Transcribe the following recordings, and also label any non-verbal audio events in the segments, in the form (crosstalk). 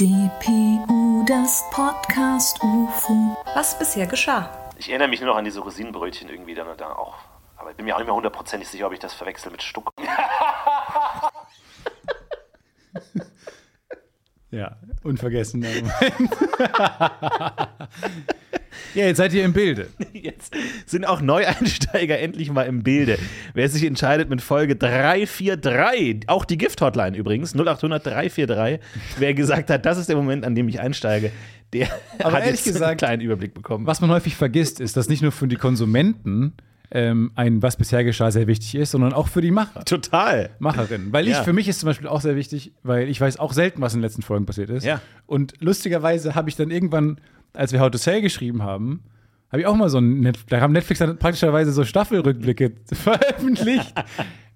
DPU, das Podcast UFO. Was bisher geschah. Ich erinnere mich nur noch an diese Rosinenbrötchen irgendwie dann und da auch. Aber ich bin mir auch nicht mehr hundertprozentig sicher, ob ich das verwechsel mit Stuck. (laughs) Ja, unvergessener (laughs) Moment. (laughs) ja, jetzt seid ihr im Bilde. (laughs) Jetzt sind auch Neueinsteiger endlich mal im Bilde. Wer sich entscheidet mit Folge 343, auch die Gift-Hotline übrigens, 0800 343, wer gesagt hat, das ist der Moment, an dem ich einsteige, der Aber hat ehrlich jetzt gesagt, einen kleinen Überblick bekommen. Was man häufig vergisst, ist, dass nicht nur für die Konsumenten ähm, ein Was bisher geschah sehr wichtig ist, sondern auch für die Macher. Total. Macherinnen. Weil ich, Ja. für mich ist zum Beispiel auch sehr wichtig, weil ich weiß auch selten, was in den letzten Folgen passiert ist. Ja. Und lustigerweise habe ich dann irgendwann, als wir How to Sell geschrieben haben, habe ich auch mal so ein, Net da haben Netflix dann praktischerweise so Staffelrückblicke (laughs) veröffentlicht.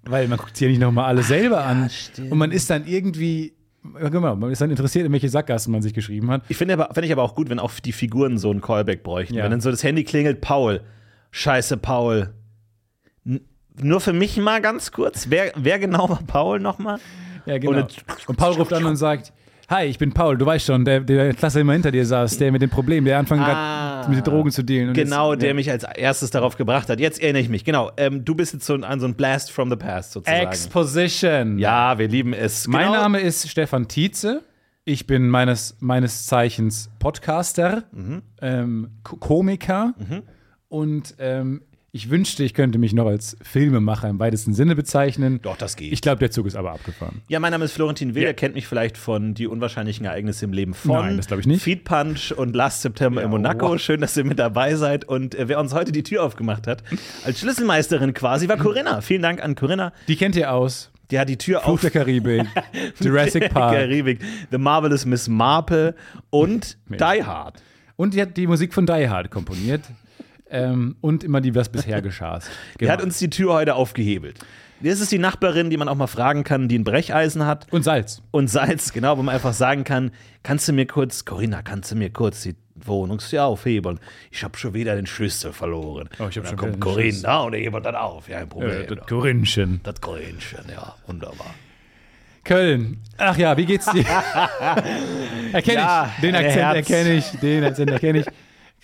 weil man guckt sich ja nicht nochmal alle selber an. Und man ist dann irgendwie, ja, genau, man ist dann interessiert, in welche Sackgassen man sich geschrieben hat. Ich finde aber, finde ich aber auch gut, wenn auch die Figuren so einen Callback bräuchten. Ja. Wenn dann so das Handy klingelt, Paul. Scheiße, Paul. N nur für mich mal ganz kurz. Wer, wer genau war Paul nochmal? Ja, genau. Oder- Und Paul ruft an und sagt, Hi, ich bin Paul, du weißt schon, der, der Klasse immer hinter dir saß, der mit dem Problem, der anfangen hat, mit den Drogen zu dealen. Genau, jetzt, der ja. mich als erstes darauf gebracht hat. Jetzt erinnere ich mich. Genau, ähm, du bist jetzt so an so ein Blast from the Past sozusagen. Exposition. ja, wir lieben es. Mein Genau. Name ist Stefan Tietze. Ich bin meines, meines Zeichens Podcaster, Mhm. ähm, Ko- Komiker und ähm, ich wünschte, ich könnte mich noch als Filmemacher im weitesten Sinne bezeichnen. Doch, das geht. Ich glaube, der Zug ist aber abgefahren. Ja, mein Name ist Florentin Will. Ihr kennt mich vielleicht von die unwahrscheinlichen Ereignisse im Leben von Nein, das glaub ich nicht. Feed Punch und Last September in Monaco. Schön, dass ihr mit dabei seid. Und äh, wer uns heute die Tür aufgemacht hat, als Schlüsselmeisterin quasi, war Corinna. Vielen Dank an Corinna. Die kennt ihr aus. Die hat die Tür Fluch auf. (laughs) der Karibik, Jurassic Park. Karibik, The Marvelous Miss Marple und Die Hard. Und die hat die Musik von Die Hard komponiert. Ähm, und immer die, was bisher (laughs) geschah. Die hat uns die Tür heute aufgehebelt. Das ist die Nachbarin, die man auch mal fragen kann, die ein Brecheisen hat. und Salz. und Salz, genau, wo man einfach sagen kann, kannst du mir kurz, Corinna, kannst du mir kurz die Wohnungstür aufhebeln? Ich habe schon wieder den Schlüssel verloren. Oh, ich hab Und dann schon kommt. Corinna und er hebt dann auf. Ja, ein Problem. Äh, das Corinchen. das Corinchen, ja, wunderbar. Köln. Ach ja, wie geht's dir? (laughs) erkenne Ja, ich. Den Akzent erkenne ich. Den Akzent erkenne ich.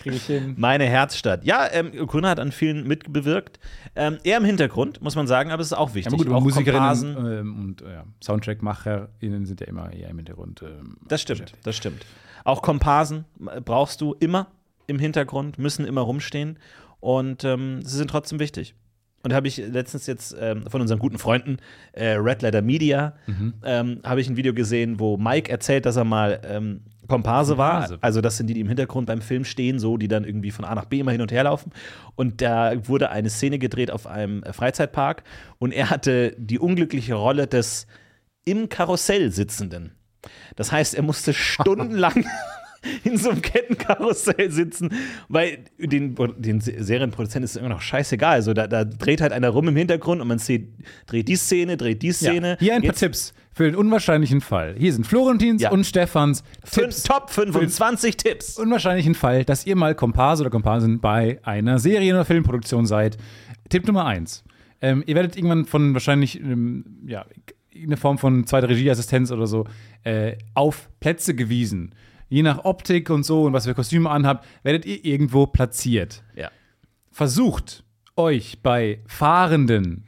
Kriege ich hin. Meine Herzstadt. Ja, ähm, Corinna hat an vielen mitbewirkt. Ähm, eher im Hintergrund, muss man sagen, aber es ist auch wichtig. Ja, aber gut, auch. Musikerinnen ähm, und äh, SoundtrackmacherInnen sind ja immer eher im Hintergrund. Ähm, Das stimmt, das stimmt. Auch Komparsen äh, brauchst du immer im Hintergrund, müssen immer rumstehen und ähm, sie sind trotzdem wichtig. Und habe ich letztens jetzt ähm, von unseren guten Freunden äh, Red Letter Media ähm, habe ich ein Video gesehen, wo Mike erzählt, dass er mal ähm, Komparse war. Also das sind die, die im Hintergrund beim Film stehen, so die dann irgendwie von A nach B immer hin und her laufen. Und da wurde eine Szene gedreht auf einem äh, Freizeitpark und er hatte die unglückliche Rolle des im Karussell sitzenden. Das heißt, er musste stundenlang (laughs) in so einem Kettenkarussell sitzen, weil den, den Serienproduzenten ist es immer noch scheißegal. Also da, da dreht halt einer rum im Hintergrund und man sieht, dreht die Szene, dreht die Szene. ja. Hier ein paar Jetzt Tipps für den unwahrscheinlichen Fall. Hier sind Florentins Ja. und Stefans fün- Tipps. Top 25 Tipps. Unwahrscheinlichen Fall, dass ihr mal Komparse oder Komparsin bei einer Serien- oder Filmproduktion seid. Tipp Nummer eins. Ähm, ihr werdet irgendwann von wahrscheinlich ähm, ja, eine Form von zweiter Regieassistenz oder so äh, auf Plätze gewiesen. Je nach Optik und so und was für Kostüme anhabt, werdet ihr irgendwo platziert. Ja. Versucht euch bei fahrenden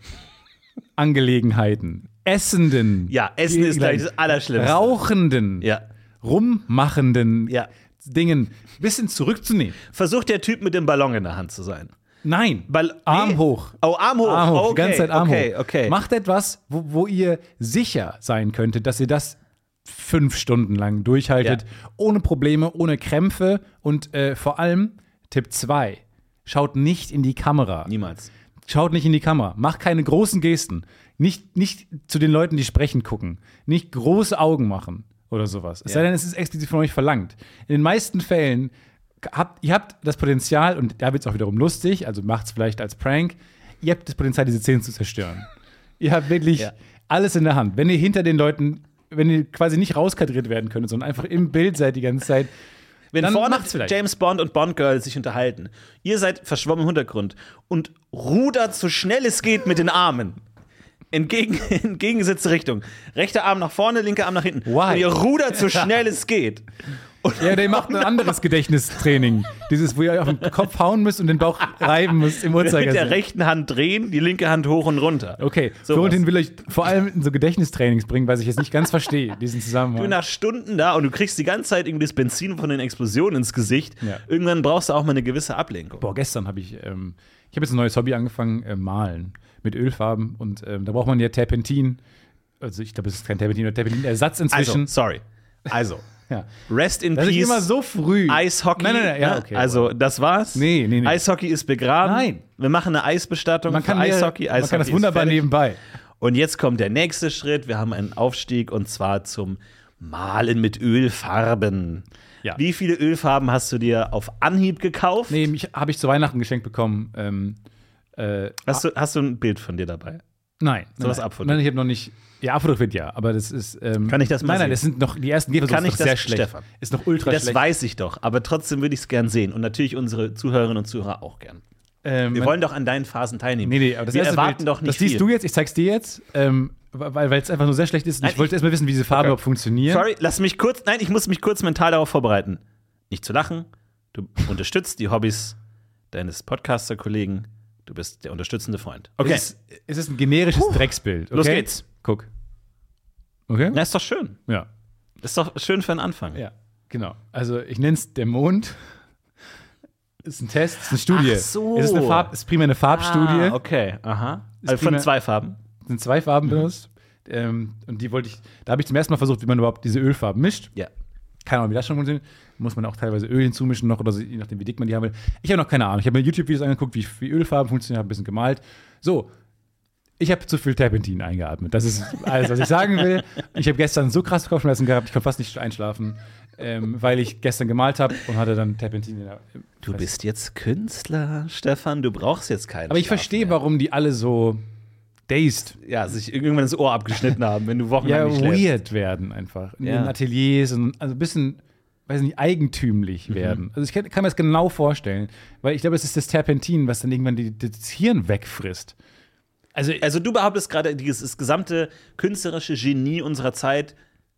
Angelegenheiten, essenden, Ja, Essen ist gleich das Allerschlimmste. rauchenden, Ja. rummachenden Ja. Dingen ein bisschen zurückzunehmen. Versucht der Typ mit dem Ballon in der Hand zu sein. Nein. Ball Arm nee. hoch. Oh, Arm hoch. Arm hoch, okay. die ganze Zeit Arm okay, hoch. Okay, Macht etwas, wo, wo ihr sicher sein könntet, dass ihr das fünf Stunden lang durchhaltet, Ja. ohne Probleme, ohne Krämpfe und äh, vor allem Tipp 2. Schaut nicht in die Kamera. Niemals. Schaut nicht in die Kamera. Macht keine großen Gesten. Nicht, nicht zu den Leuten, die sprechen, gucken. Nicht große Augen machen oder sowas. Es Ja. sei denn, es ist explizit von euch verlangt. In den meisten Fällen habt ihr habt das Potenzial, und da wird es auch wiederum lustig, also macht es vielleicht als Prank, ihr habt das Potenzial, diese Szenen zu zerstören. (laughs) ihr habt wirklich Ja. alles in der Hand. Wenn ihr hinter den Leuten, wenn ihr quasi nicht rauskadriert werden könnt, sondern einfach im Bild seid die ganze Zeit, Wenn Dann vorne. James Bond und Bond Girl sich unterhalten, ihr seid verschwommen im Hintergrund und rudert so schnell es geht mit den Armen. Entgegen, (laughs) entgegengesetzte Richtung. Rechter Arm nach vorne, linker Arm nach hinten. Why? Und ihr rudert so (laughs) schnell es geht. Ja, der macht ein (laughs) anderes Gedächtnistraining. Dieses, wo ihr auf den Kopf hauen müsst und den Bauch reiben müsst im Mit der Uhrzeigersinn. rechten Hand drehen, die linke Hand hoch und runter. Okay, Sowas. Florentin will euch vor allem in so Gedächtnistrainings bringen, weil ich jetzt nicht ganz verstehe, diesen Du Zusammenhang. nach Stunden da und du kriegst die ganze Zeit irgendwie das Benzin von den Explosionen ins Gesicht. Ja. Irgendwann brauchst du auch mal eine gewisse Ablenkung. Boah, gestern habe ich, ähm, ich habe jetzt ein neues Hobby angefangen, äh, malen mit Ölfarben und ähm, da braucht man ja Terpentin. Also ich glaube, es ist kein Terpentin, oder Terpentin-Ersatz inzwischen. Also, sorry. Also, (laughs) ja. rest in Das ist peace. immer so früh. Eishockey. Nein, nein, nein, ja, ne? okay. also, das war's. Nee, nee, nee. Eishockey ist begraben. Nein. Wir machen eine Eisbestattung man kann, für hier- Eishockey. man Eishockey kann das ist wunderbar fertig. nebenbei. Und jetzt kommt der nächste Schritt. Wir haben einen Aufstieg und zwar zum Malen mit Ölfarben. Ja. Wie viele Ölfarben hast du dir auf Anhieb gekauft? Nee, habe ich zu Weihnachten geschenkt bekommen. Ähm, äh, Hast, du, hast du ein Bild von dir dabei? nein. Sowas nein, abfotografiert? Nein, ich habe noch nicht. Ja, abfotografiert ja, aber das ist. Ähm, Kann ich das mal Nein, nein, das sind noch die ersten Gehversuche. Kann ich noch sehr das- schlecht. Stefan? Ist noch ultra Das schlecht. weiß ich doch, aber trotzdem würde ich es gern sehen. Und natürlich unsere Zuhörerinnen und Zuhörer auch gern. Ähm, Wir wollen doch an deinen Phasen teilnehmen. Nee, nee, aber das Wir erwarten Bild, doch nicht Das siehst viel. du jetzt, ich zeig's dir jetzt, ähm, weil es einfach nur sehr schlecht ist. Und Nein, ich wollte erst mal wissen, wie diese Farben Okay. überhaupt funktionieren. Sorry, lass mich kurz. Nein, ich muss mich kurz mental darauf vorbereiten. Nicht zu lachen. Du (laughs) unterstützt die Hobbys deines Podcaster-Kollegen. Du bist der unterstützende Freund. Okay. Es ist, es ist ein generisches Drecksbild. Okay? Los geht's. Guck. Okay? Na, ist doch schön. Ja. Ist doch schön für einen Anfang. Ja, genau. Also ich nenne es der Mond. Ist ein Test, ist eine Studie. Ach so. Es ist, eine Farb, ist primär eine Farbstudie. Ah, okay, aha. Ist Also von primär- zwei Farben. Es sind zwei Farben benutzt. Ähm, und die wollte ich, da habe ich zum ersten Mal versucht, wie man überhaupt diese Ölfarben mischt. Ja. Keine Ahnung, wie das schon funktioniert. Muss man auch teilweise Öl hinzumischen noch oder so, je nachdem, wie dick man die haben will. Ich habe noch keine Ahnung. Ich habe mir YouTube-Videos angeguckt, wie, wie Ölfarben funktionieren, habe ein bisschen gemalt. So, ich habe zu viel Terpentin eingeatmet. Das ist alles, was ich sagen will. Ich habe gestern so krass Kopfschmerzen gehabt, ich konnte fast nicht einschlafen, ähm, weil ich gestern gemalt habe und hatte dann Terpentin in der Du bist jetzt Künstler, Stefan. Du brauchst jetzt keinen. Aber ich verstehe, warum die alle so dazed, Ja, sich irgendwann das Ohr abgeschnitten haben, wenn du wochenlang ja, nicht schläfst. weird werden einfach. In Ja. ihren Ateliers und also ein bisschen, weiß nicht, eigentümlich Mhm. werden. Also ich kann, kann mir das genau vorstellen, weil ich glaube, es ist das Terpentin, was dann irgendwann die, das Hirn wegfrisst. Also, Also du behauptest gerade, dieses das gesamte künstlerische Genie unserer Zeit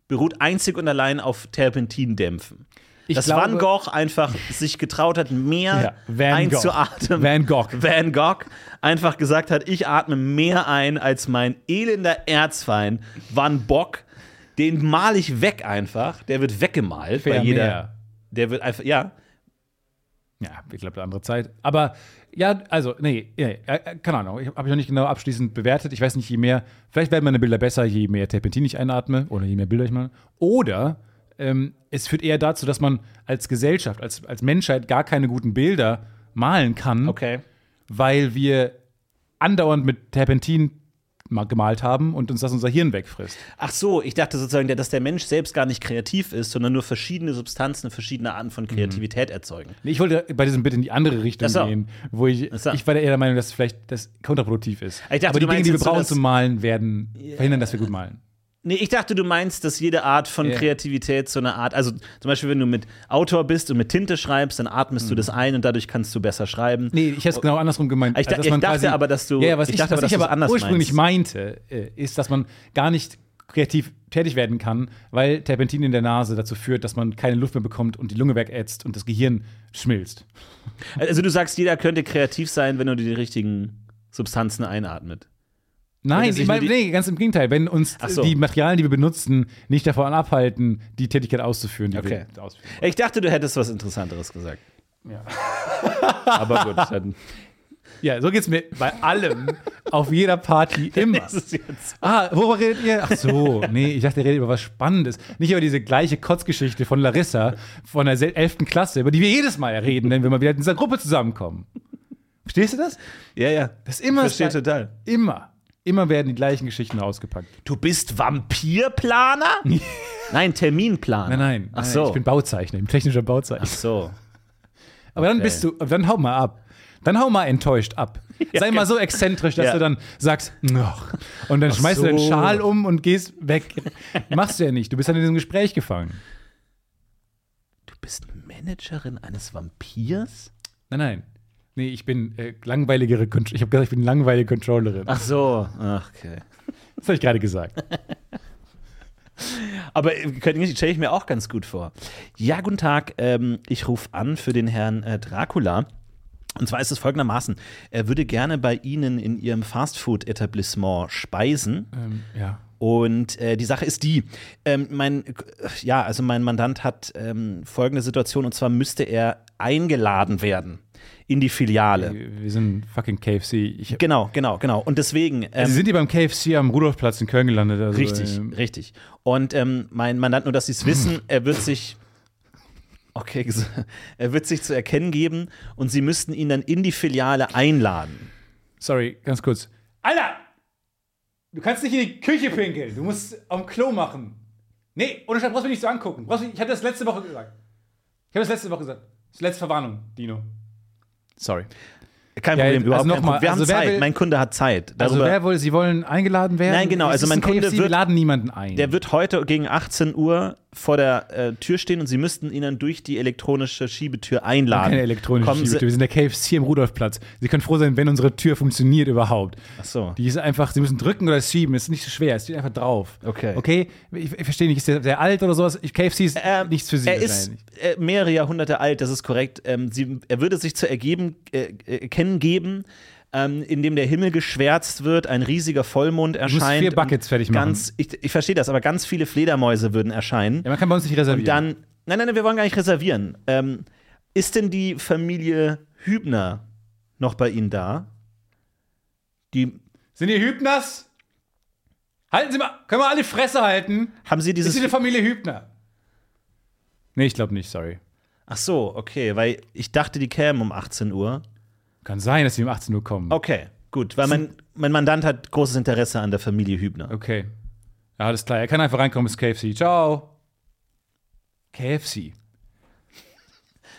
beruht einzig und allein auf Terpentindämpfen. Ich Dass glaube- Van Gogh einfach sich getraut hat, mehr Ja, einzuatmen. Van Gogh. Van Gogh einfach gesagt hat, ich atme mehr ein als mein elender Erzfeind Van Bock. Den male ich weg einfach. Der wird weggemalt bei Vermeer. jeder. Der wird einfach, ja. ja, ich glaube, eine andere Zeit. Aber ja, also, nee, ja, äh, keine Ahnung. Ich habe ich noch nicht genau abschließend bewertet. Ich weiß nicht, je mehr, vielleicht werden meine Bilder besser, je mehr Terpentin ich einatme oder je mehr Bilder ich mache. Oder ähm, es führt eher dazu, dass man als Gesellschaft, als, als Menschheit gar keine guten Bilder malen kann. Okay. weil wir andauernd mit Terpentin gemalt haben und uns das unser Hirn wegfrisst. Ach so, ich dachte sozusagen, dass der Mensch selbst gar nicht kreativ ist, sondern nur verschiedene Substanzen, verschiedene Arten von Kreativität erzeugen. Nee, Ich wollte bei diesem Bitte in die andere Richtung so. gehen, wo ich, so. ich war eher der Meinung, dass vielleicht das kontraproduktiv ist. Ich dachte, Aber die Dinge, die wir so, brauchen dass- zum Malen, werden verhindern, dass wir gut malen. Nee, ich dachte, du meinst, dass jede Art von Ja. Kreativität so eine Art, also zum Beispiel, wenn du mit Autor bist und mit Tinte schreibst, dann atmest du das ein und dadurch kannst du besser schreiben. Nee, ich hätte es genau andersrum gemeint. Ich da- dass ich dachte aber, dass du- Ja, was ich dachte was aber, ich du aber anders ursprünglich meinst. meinte, äh, ist, dass man gar nicht kreativ tätig werden kann, weil Terpentin in der Nase dazu führt, dass man keine Luft mehr bekommt und die Lunge wegätzt und das Gehirn schmilzt. Also du sagst, jeder könnte kreativ sein, wenn er die richtigen Substanzen einatmet. Nein, ich meine, nee, ganz im Gegenteil. Wenn uns so. die Materialien, die wir benutzen, nicht davon abhalten, die Tätigkeit auszuführen, die Okay. wir ausführen. Ich dachte, du hättest was Interessanteres gesagt. Ja. (laughs) Aber gut, dann ja, so geht's mir bei allem, auf jeder Party (laughs) immer. ist es jetzt. Ah, worüber redet ihr? Ach so, nee, ich dachte, ihr redet über was Spannendes. Nicht über diese gleiche Kotzgeschichte von Larissa von der sel- 11. Klasse, über die wir jedes Mal reden, wenn wir mal wieder in dieser Gruppe zusammenkommen. Verstehst du das? Ja, ja. Das ist immer verstehe total. Immer. Immer werden die gleichen Geschichten ausgepackt. Du bist Vampirplaner? (laughs) nein, Terminplaner. Nein, nein. Ach nein, so. Ich bin Bauzeichner, ich bin technischer Bauzeichner. Ach so. (laughs) Aber dann Okay. bist du, dann hau mal ab. Dann hau mal enttäuscht ab. (laughs) Sei mal so exzentrisch, dass Ja. du dann sagst, "Ach." und dann schmeißt du den so. Schal um und gehst weg. Machst du ja nicht. Du bist dann in diesem Gespräch gefangen. Du bist Managerin eines Vampirs? Nein, nein. Nee, ich bin äh, langweiligere Con Ich habe gesagt, ich bin langweilige Controllerin. Ach so, ach, okay. Das habe ich gerade gesagt. (laughs) Aber äh, stelle ich mir auch ganz gut vor. Ja, guten Tag. Ähm, ich rufe an für den Herrn äh, Dracula. Und zwar ist es folgendermaßen: Er würde gerne bei Ihnen in Ihrem Fastfood-Etablissement speisen. ähm, ja. Und äh, die Sache ist die, ähm, mein, ja, also mein Mandant hat ähm, folgende Situation, und zwar müsste er eingeladen werden in die Filiale. Wir sind fucking KFC. Ich, Genau, genau, genau. Und deswegen. Ähm, Sie sind hier beim KFC am Rudolfplatz in Köln gelandet. Also, Richtig, ähm, richtig. Und ähm, mein Mandant, nur dass Sie es wissen, (laughs) er wird sich. Okay, (laughs) er wird sich zu erkennen geben und Sie müssten ihn dann in die Filiale einladen. Sorry, ganz kurz. Alter! Du kannst nicht in die Küche pinkeln. Du musst am Klo machen. Nee, ohne Scheiß, brauchst du mich nicht so angucken. Brauchst ich hatte das letzte Woche gesagt. Ich habe das letzte Woche gesagt. Das letzte Verwarnung, Dino. Sorry. Kein Ja, Problem, also überhaupt noch kein Problem. Wir also haben wer Zeit. will- mein Kunde hat Zeit. Also Darüber, wer wohl, Sie wollen eingeladen werden? Nein, genau, also mein ein Kunde KFC, wir wird- laden niemanden ein. der wird heute gegen 18 Uhr vor der äh, Tür stehen und Sie müssten ihn dann durch die elektronische Schiebetür einladen. keine elektronische Kommen Schiebetür. Wir sind der KFC im Rudolfplatz. Sie können froh sein, wenn unsere Tür funktioniert überhaupt. Ach so. Die ist einfach, Sie müssen drücken oder schieben. Es ist nicht so schwer. Es steht einfach drauf. Okay. Okay? Ich, ich verstehe nicht, ist der, der alt oder sowas? KFC ist Ähm, nichts für Sie Er ist äh, mehrere Jahrhunderte alt, das ist korrekt. Ähm, sie, er würde sich zu ergeben, äh, äh, kennen geben, ähm, indem der Himmel geschwärzt wird, ein riesiger Vollmond erscheint. vier Buckets fertig machen. Ganz, ich, ich verstehe das, aber ganz viele Fledermäuse würden erscheinen. Ja, man kann bei uns nicht reservieren. und dann, nein, nein, nein, wir wollen gar nicht reservieren. Ähm, ist denn die Familie Hübner noch bei Ihnen da? Die, Sind ihr Hübners? Halten Sie mal, können wir alle die Fresse halten? haben Sie Ist dieses. sie eine Familie Hübner? Nee, ich glaube nicht, sorry. Ach so, okay, weil ich dachte, die kämen um 18 Uhr. Kann sein, dass sie um 18 Uhr kommen. Okay, gut, weil mein, mein Mandant hat großes Interesse an der Familie Hübner. Okay. Ja, alles klar. Er kann einfach reinkommen, ist KFC. Ciao. KFC.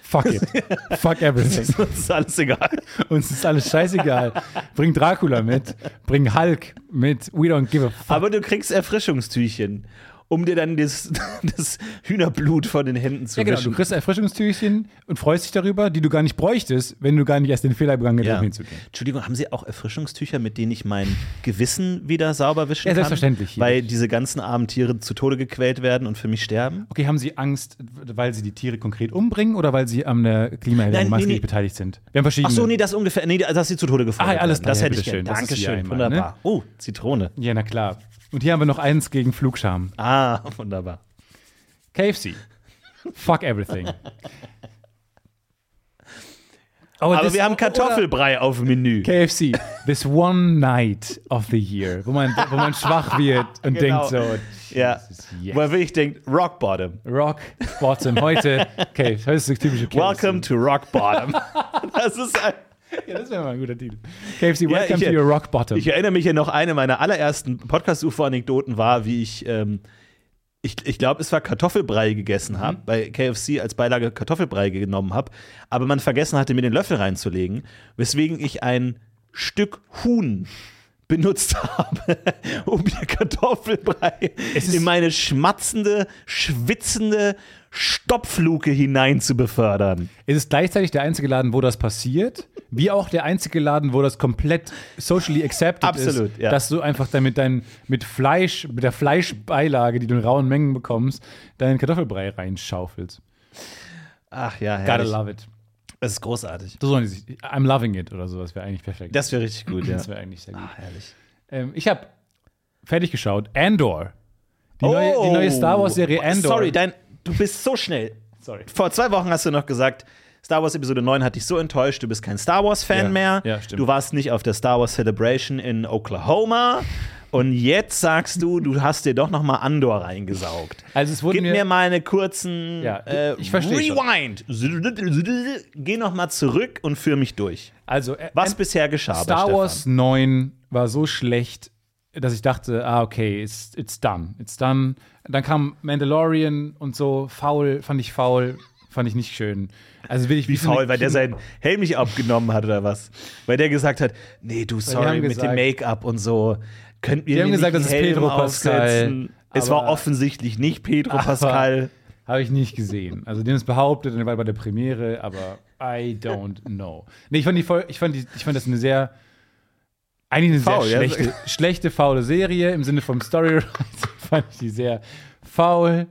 Fuck it. (laughs) Fuck everything. Das ist alles egal. Uns ist alles scheißegal. Bring Dracula mit. Bring Hulk mit. We don't give a fuck. Aber du kriegst Erfrischungstüchchen, um dir dann das, (laughs) das Hühnerblut von den Händen zu Ja, genau. Du wischen. kriegst Erfrischungstüchchen und freust dich darüber, die du gar nicht bräuchtest, wenn du gar nicht erst den Fehler begangen hättest, Ja. um hinzugehen. Entschuldigung, haben Sie auch Erfrischungstücher, mit denen ich mein Gewissen wieder sauber wischen Ja, kann? selbstverständlich. Weil diese ganzen armen Tiere zu Tode gequält werden und für mich sterben? Okay, haben Sie Angst, weil Sie die Tiere konkret umbringen oder weil Sie an der Klimaerwärmung maßgeblich nee. beteiligt sind? Wir haben verschiedene. Ach so, nee, das ungefähr, nee, dass sie zu Tode gefoltert Ah, alles werden. Das klar, hätte ich. Das hier Dankeschön, ne? wunderbar. Oh, Zitrone. Ja, na klar. Und hier haben wir noch eins gegen Flugscham. Ah, (laughs) wunderbar. KFC. Fuck everything. Oh, Aber das- wir haben oder- Kartoffelbrei auf dem Menü. KFC. This one night of the year, wo man, wo man schwach wird und Genau. denkt so, Ja. Yes. Wo er wirklich denkt, Rock Bottom. Rock Bottom. Heute, okay, heute ist das typische KFC. Welcome to Rock Bottom. (laughs) das ist ein Ja, das wäre mal ein guter Titel. KFC, Ja, welcome ich- to your Rock Bottom. Ich erinnere mich ja noch, eine meiner allerersten Podcast-UFO-Anekdoten war, wie ich, ähm, ich, ich glaube, es war Kartoffelbrei gegessen habe, bei KFC als Beilage Kartoffelbrei genommen habe, aber man vergessen hatte, mir den Löffel reinzulegen, weswegen ich ein Stück Huhn benutzt habe, (laughs) um mir Kartoffelbrei in meine schmatzende, schwitzende Stopfluke hinein zu befördern. Es ist gleichzeitig der einzige Laden, wo das passiert, wie auch der einzige Laden, wo das komplett socially accepted Absolut, ist, ja. dass du einfach dann mit, dein, mit Fleisch, mit der Fleischbeilage, die du in rauen Mengen bekommst, deinen Kartoffelbrei reinschaufelst. Ach ja, Gotta herrlich. love it. Das ist großartig. So sollen die sich. I'm loving it oder so, das wäre eigentlich perfekt. Das wäre richtig gut, (clears throat) ja. Das wäre eigentlich sehr gut. Ah, herrlich. Ähm, ich habe fertig geschaut. Andor. Die, neue, die neue Star Wars-Serie Andor. Oh. Sorry, dein, du bist so schnell. Sorry. Vor zwei Wochen hast du noch gesagt, Star Wars Episode 9 hat dich so enttäuscht, du bist kein Star Wars-Fan Ja, mehr. ja, stimmt. Du warst nicht auf der Star Wars Celebration in Oklahoma. Und jetzt sagst du, du hast dir doch noch mal Andor reingesaugt. Also es wurde Gib mir mal eine kurzen Ja, äh, ich versteh schon. Rewind. Geh noch mal zurück und führ mich durch. Also, äh, Was bisher geschah Star Stefan? Wars 9 war so schlecht, dass ich dachte, ah, okay, it's, it's done. It's done. Dann kam Mandalorian und so, faul, fand ich faul, fand ich nicht schön. Also will ich Wie faul, weil der seinen Helm nicht abgenommen hat oder was? Weil der gesagt hat, nee, du, sorry, mit gesagt- dem Make-up und so. Könnt ihr Die haben gesagt, nicht das ist Pedro Pascal? Es war offensichtlich nicht Pedro Pascal. Habe ich nicht gesehen. Also, den ist behauptet, und der war bei der Premiere, aber I don't know. Nee, ich fand, die, voll- ich fand, die, ich fand das eine sehr, eigentlich eine Faul, ja? sehr schlechte, schlechte, faule Serie im Sinne vom Storywriting (laughs) fand ich die sehr faul,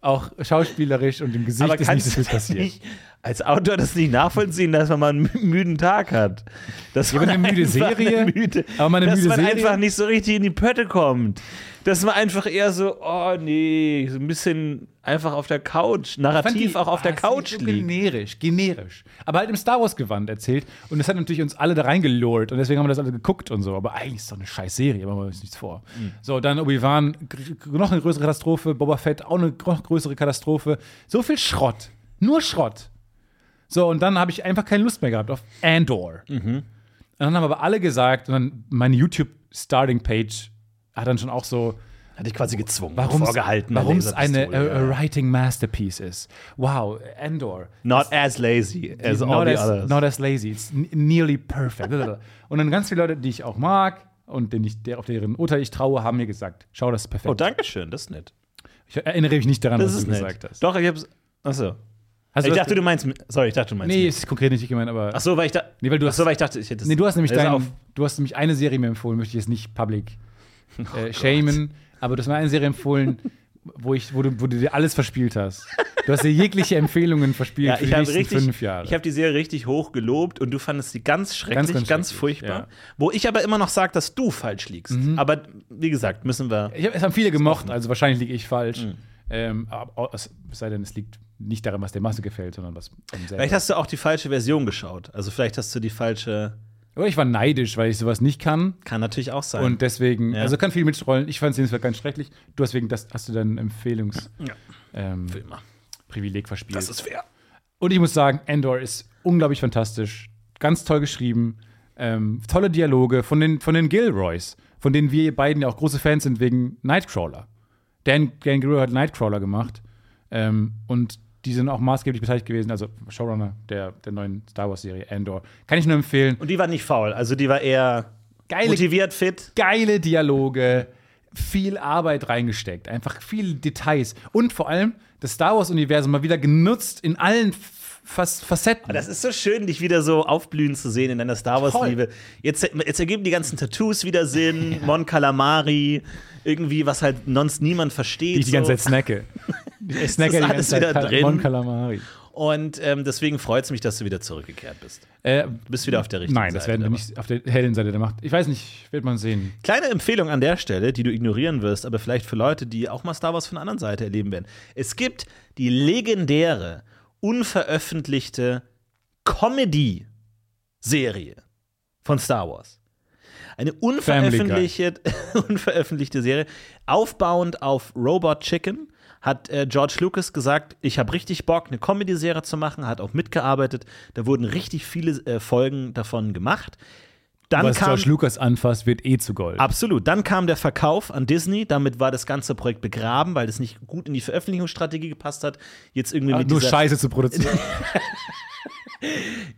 auch schauspielerisch und im Gesicht Aber ist nicht so viel passiert. nicht als Autor das nicht nachvollziehen, dass man mal einen mü- müden Tag hat? Dass Ja, aber man eine müde Serie? eine müde, Aber eine dass müde man Serie? einfach nicht so richtig in die Pötte kommt. Dass man einfach eher so, oh nee, so ein bisschen einfach auf der Couch, narrativ die- auch auf der ah, Couch so liegt. Generisch, generisch. Aber halt im Star Wars-Gewand erzählt. Und das hat natürlich uns alle da reingelurrt. Und deswegen haben wir das alle geguckt und so. Aber eigentlich ist es doch eine scheiß Serie, machen wir uns nichts vor. Mhm. So, dann Obi-Wan, noch eine größere Katastrophe. Boba Fett, auch eine noch größere Katastrophe. So viel Schrott. Nur Schrott. So, und dann habe ich einfach keine Lust mehr gehabt auf Andor. Mhm. Und dann haben aber alle gesagt, und dann meine YouTube-Starting-Page hat dann schon auch so, Hat dich quasi gezwungen, warum vorgehalten. warum es eine a, a. Writing Masterpiece ist. Wow, Andor. Not as lazy as all the as, others. not as lazy, it's nearly perfect. (laughs) Und dann ganz viele Leute, die ich auch mag und denen ich, der, auf deren Urteil ich traue, haben mir gesagt, schau, das ist perfekt. oh, danke schön, das ist nett. Ich erinnere mich nicht daran, Das was du nett. gesagt hast. Doch, ich hab's. Achso. Hast Ich dachte, du meinst. Sorry, ich dachte, du meinst. Nee, ist konkret nicht gemeint, aber. Ach so, weil ich da. Nee, weil du Ach so, hast- weil ich dachte, ich hätte es- Nee, du hast nämlich Pass dein, du hast nämlich eine Serie mir empfohlen, möchte ich jetzt nicht public äh, shamen, aber du hast mir eine Serie empfohlen, wo, ich, wo, du, wo du dir alles verspielt hast. Du hast dir jegliche Empfehlungen verspielt Ja, für ich die habe nächsten richtig, fünf Jahre. ich habe die Serie richtig hoch gelobt und du fandest sie ganz schrecklich, ganz, ganz schrecklich, furchtbar. ja. Wo ich aber immer noch sage, dass du falsch liegst. Aber wie gesagt, müssen wir. Hab, es haben viele gemocht, also wahrscheinlich liege ich falsch. Mhm. Ähm, es sei denn, es liegt nicht daran, was der Masse gefällt, sondern was. Vielleicht hast du auch die falsche Version geschaut. Also vielleicht hast du die falsche. Oder ich war neidisch, weil ich sowas nicht kann. Kann natürlich auch sein. Und deswegen, Ja. also kann viel mitrollen. Ich fand es jedenfalls ganz schrecklich. Du deswegen das hast du dein Empfehlungsprivileg ja, ähm, immer. verspielt. Das ist fair. Und ich muss sagen, Endor ist unglaublich fantastisch. Ganz toll geschrieben. Ähm, tolle Dialoge von den, von den Gilroys, von denen wir beiden ja auch große Fans sind wegen Nightcrawler. Dan, Dan Gilroy hat Nightcrawler gemacht. Ähm, und die sind auch maßgeblich beteiligt gewesen, also Showrunner der, der neuen Star Wars-Serie Endor. Kann ich nur empfehlen. Und die war nicht faul. Also die war eher Geile, motiviert, fit. geile Dialoge, viel Arbeit reingesteckt, einfach viele Details. Und vor allem das Star Wars-Universum mal wieder genutzt in allen Facetten. Das ist so schön, dich wieder so aufblühen zu sehen in deiner Star Wars-Liebe. Jetzt, jetzt ergeben die ganzen Tattoos wieder Sinn, Mon Calamari, irgendwie, was halt sonst niemand versteht. die ich die ganze Zeit so. snacke. (laughs) Ich snacke die ganze Zeit wieder drin. Mon Calamari. Und ähm, deswegen freut es mich, dass du wieder zurückgekehrt bist. Äh, Du bist wieder auf der richtigen nein, das Seite. werden wir aber- nicht auf der hellen Seite der Macht. Ich weiß nicht, wird man sehen. Kleine Empfehlung an der Stelle, die du ignorieren wirst, aber vielleicht für Leute, die auch mal Star Wars von der anderen Seite erleben werden. Es gibt die legendäre, unveröffentlichte Comedy-Serie von Star Wars. Eine unveröffentlichte, (laughs) unveröffentlichte Serie, aufbauend auf Robot Chicken, hat äh, George Lucas gesagt, ich habe richtig Bock, eine Comedy-Serie zu machen, hat auch mitgearbeitet. Da wurden richtig viele äh, Folgen davon gemacht. Dann Was kam, George Lucas anfasst, wird eh zu Gold. Absolut. Dann kam der Verkauf an Disney. Damit war das ganze Projekt begraben, weil das nicht gut in die Veröffentlichungsstrategie gepasst hat. Jetzt irgendwie Ah, mit nur Scheiße zu produzieren. (laughs)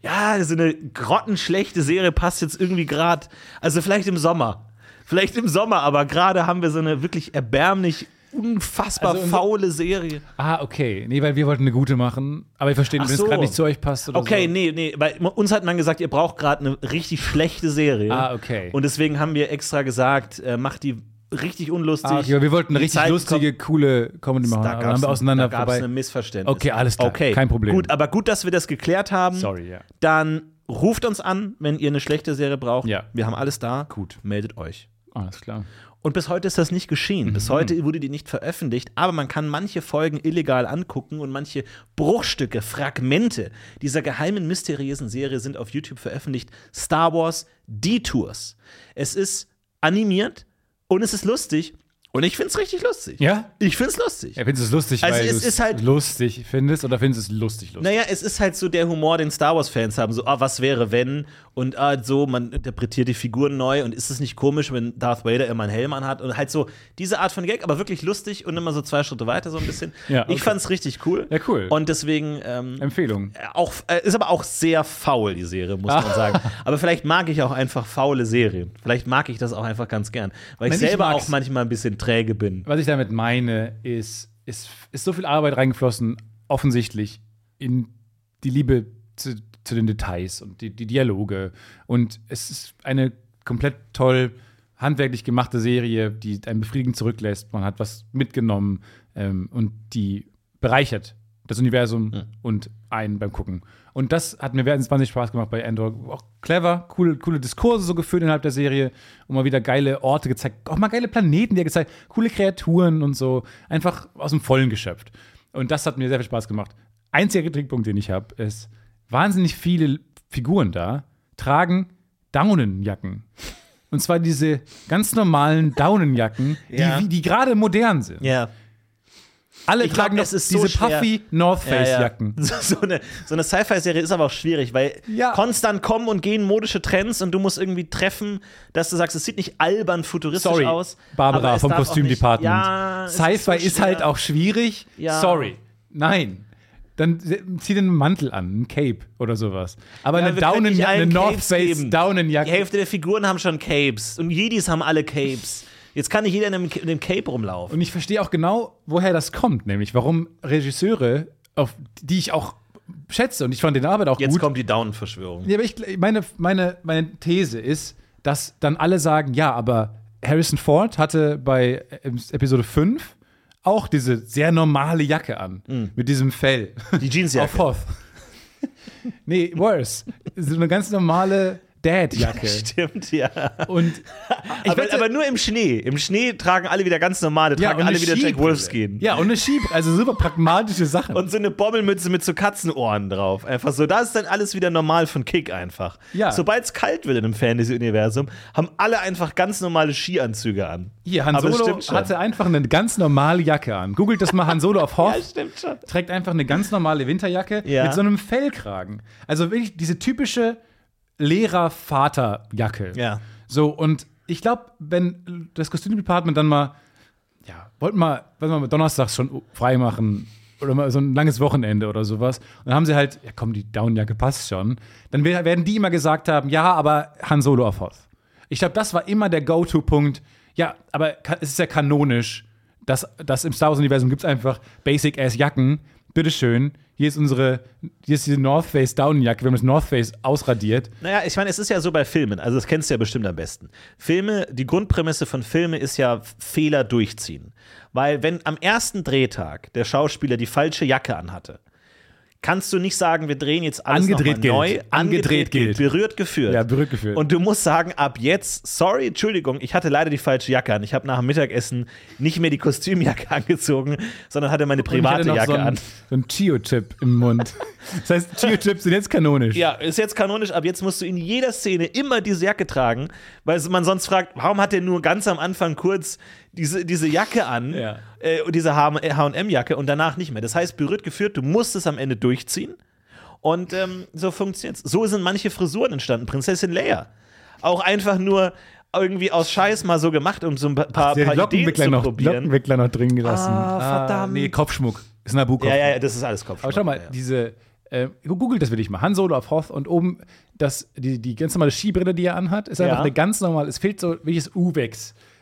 Ja, so eine grottenschlechte Serie passt jetzt irgendwie gerade. Also vielleicht im Sommer. Vielleicht im Sommer, aber gerade haben wir so eine wirklich erbärmlich, unfassbar Also faule Serie. ah, okay. Nee, weil wir wollten eine gute machen. Aber wir verstehen, Ach wenn es so. gerade nicht zu euch passt oder Okay, so. nee, nee, weil uns hat man gesagt, ihr braucht gerade eine richtig schlechte Serie. Ah, okay. Und deswegen haben wir extra gesagt, äh, macht die richtig unlustig. Ah, okay, aber wir wollten eine richtig Zeit lustige, coole Comedy machen. Da gab da gab's vorbei. ein Missverständnis. Okay, alles klar. Okay, Kein Problem. Gut, aber gut, dass wir das geklärt haben. Sorry, ja. Dann ruft uns an, wenn ihr eine schlechte Serie braucht. Ja. Wir haben alles da. Gut. Meldet euch. Alles klar. Und bis heute ist das nicht geschehen. Bis heute wurde die nicht veröffentlicht, aber man kann manche Folgen illegal angucken und manche Bruchstücke, Fragmente dieser geheimen, mysteriösen Serie sind auf YouTube veröffentlicht. Star Wars Detours. Es ist animiert und es ist lustig und ich finde es richtig lustig. Ja? Ich finde es lustig. Ja, findest du es lustig, Also weil es ist halt- lustig findest oder findest du es lustig lustig? Naja, es ist halt so der Humor, den Star Wars-Fans haben. So, ah, was wäre, wenn? Und ah, so, man interpretiert die Figuren neu. Und ist es nicht komisch, wenn Darth Vader immer einen Helm anhat? Und halt so diese Art von Gag, aber wirklich lustig und immer so zwei Schritte weiter, so ein bisschen. (laughs) Ja, okay. Ich fand's richtig cool. Ja, cool. Und deswegen ähm, Empfehlung. auch, äh, ist aber auch sehr faul, die Serie, muss man (laughs) sagen. Aber vielleicht mag ich auch einfach faule Serien. Vielleicht mag ich das auch einfach ganz gern. Weil ich ich selber mag's. auch manchmal ein bisschen träge bin. Was ich damit meine, ist, ist, ist so viel Arbeit reingeflossen, offensichtlich, in die Liebe zu, zu den Details und die, die Dialoge. Und es ist eine komplett toll handwerklich gemachte Serie, die einen befriedigend zurücklässt. Man hat was mitgenommen ähm, und die bereichert das Universum und einen beim Gucken. Und das hat mir wahnsinnig Spaß gemacht bei Andor. Auch clever, coole, coole Diskurse so geführt innerhalb der Serie und mal wieder geile Orte gezeigt, auch mal geile Planeten, die er gezeigt, coole Kreaturen und so. Einfach aus dem Vollen geschöpft. Und das hat mir sehr viel Spaß gemacht. Einziger Kritikpunkt, den ich habe, ist, wahnsinnig viele Figuren da tragen Daunenjacken. Und zwar diese ganz normalen Daunenjacken, Ja. die, die gerade modern sind. Ja. Alle Ich glaub, tragen noch es ist so diese schwer. puffy North Ja, ja. Face Jacken. (laughs) So, so eine, so eine Sci-Fi-Serie ist aber auch schwierig, weil Ja. konstant kommen und gehen modische Trends und du musst irgendwie treffen, dass du sagst, es sieht nicht albern futuristisch Sorry, aus. Barbara vom Kostümdepartment. Ja, Sci-Fi so ist, halt auch schwierig. Ja. Sorry. Nein. Dann zieh den Mantel an, ein Cape oder sowas. Aber Ja, eine Daunenjacke, eine North Face geben. Die. Hälfte der Figuren haben schon Capes und Jedis haben alle Capes. Jetzt kann nicht jeder in einem, in einem Cape rumlaufen. Und ich verstehe auch genau, woher das kommt, nämlich warum Regisseure, auf die ich auch schätze und ich fand den Arbeit auch Jetzt gut. kommt die Daunenverschwörung. Ja, aber ich, meine, meine, meine These ist, dass dann alle sagen, ja, aber Harrison Ford hatte bei äh, Episode 5 auch diese sehr normale Jacke an. Mit diesem Fell. Die Jeansjacke. (laughs) Auf Hoth. (laughs) nee, worse. So eine ganz normale Dad-Jacke. (laughs) Stimmt, ja. Und (laughs) ich aber, wette- aber nur im Schnee. Im Schnee tragen alle wieder ganz normale, tragen und alle wieder Jack. Wolfskin. Ja, und eine Schieb, also super pragmatische Sachen. Und so eine Bommelmütze mit so Katzenohren drauf. Einfach so. Da ist dann alles wieder normal von Kick einfach. Ja. Sobald es kalt wird in einem Fantasy-Universum, haben alle einfach ganz normale Skianzüge an. Hier, Han Solo hatte einfach eine ganz normale Jacke an. Googelt das mal Han Solo auf (laughs) Hoth. stimmt schon. trägt einfach eine ganz normale Winterjacke Ja. mit so einem Fellkragen. Also wirklich diese typische Lehrer-Vater-Jacke. Ja. So, und ich glaube, wenn das Kostümdepartment dann mal, ja, wollten mal, wollen wir mal donnerstags schon frei machen oder mal so ein langes Wochenende oder sowas. Und dann haben sie halt, ja komm, die Downjacke passt schon. Dann wer- werden die immer gesagt haben, ja, aber Han Solo auf Hoth. Ich glaube, das war immer der Go-To-Punkt. Ja, aber es ist ja kanonisch, dass, dass im Star Wars-Universum gibt es einfach Basic-Ass-Jacken. Bitteschön, hier ist unsere, hier ist diese North Face Downjacke. Wir haben das North Face ausradiert. Naja, ich meine, es ist ja so bei Filmen, also das kennst du ja bestimmt am besten. Filme, die Grundprämisse von Filmen ist ja Fehler durchziehen. Weil wenn am ersten Drehtag der Schauspieler die falsche Jacke anhatte, kannst du nicht sagen, wir drehen jetzt alles Angedreht neu. gilt. Angedreht gilt. Berührt geführt. Ja, berührt geführt. Und du musst sagen, ab jetzt, sorry, Entschuldigung, ich hatte leider die falsche Jacke an. Ich habe nach dem Mittagessen nicht mehr die Kostümjacke (laughs) angezogen, sondern hatte meine hatte private noch Jacke so ein, an. So ein Chio-Chip im Mund. (laughs) Das heißt, Chio-Chips sind jetzt kanonisch. Ja, ist jetzt kanonisch, ab jetzt musst du in jeder Szene immer diese Jacke tragen, weil man sonst fragt, warum hat der nur ganz am Anfang kurz diese, diese Jacke an, Ja. äh, und diese HM-Jacke und danach nicht mehr. Das heißt, berührt geführt, du musst es am Ende durchziehen. Und ähm, so funktioniert's. So sind manche Frisuren entstanden. Prinzessin Leia. Auch einfach nur irgendwie aus Scheiß mal so gemacht, um so ein paar, hat paar Ideen Lockenwickler zu noch, probieren. Lockenwickler noch drin gelassen. Ah, verdammt. nee, Kopfschmuck. Ist Nabu-Kopfschmuck. Ja, ja, ja, das ist alles Kopf. Aber schau mal, diese, äh, googelt das wirklich mal. Han Solo auf Hoth und oben das, die, die ganz normale Skibrille, die er anhat, ist einfach Ja. eine ganz normale, es fehlt so welches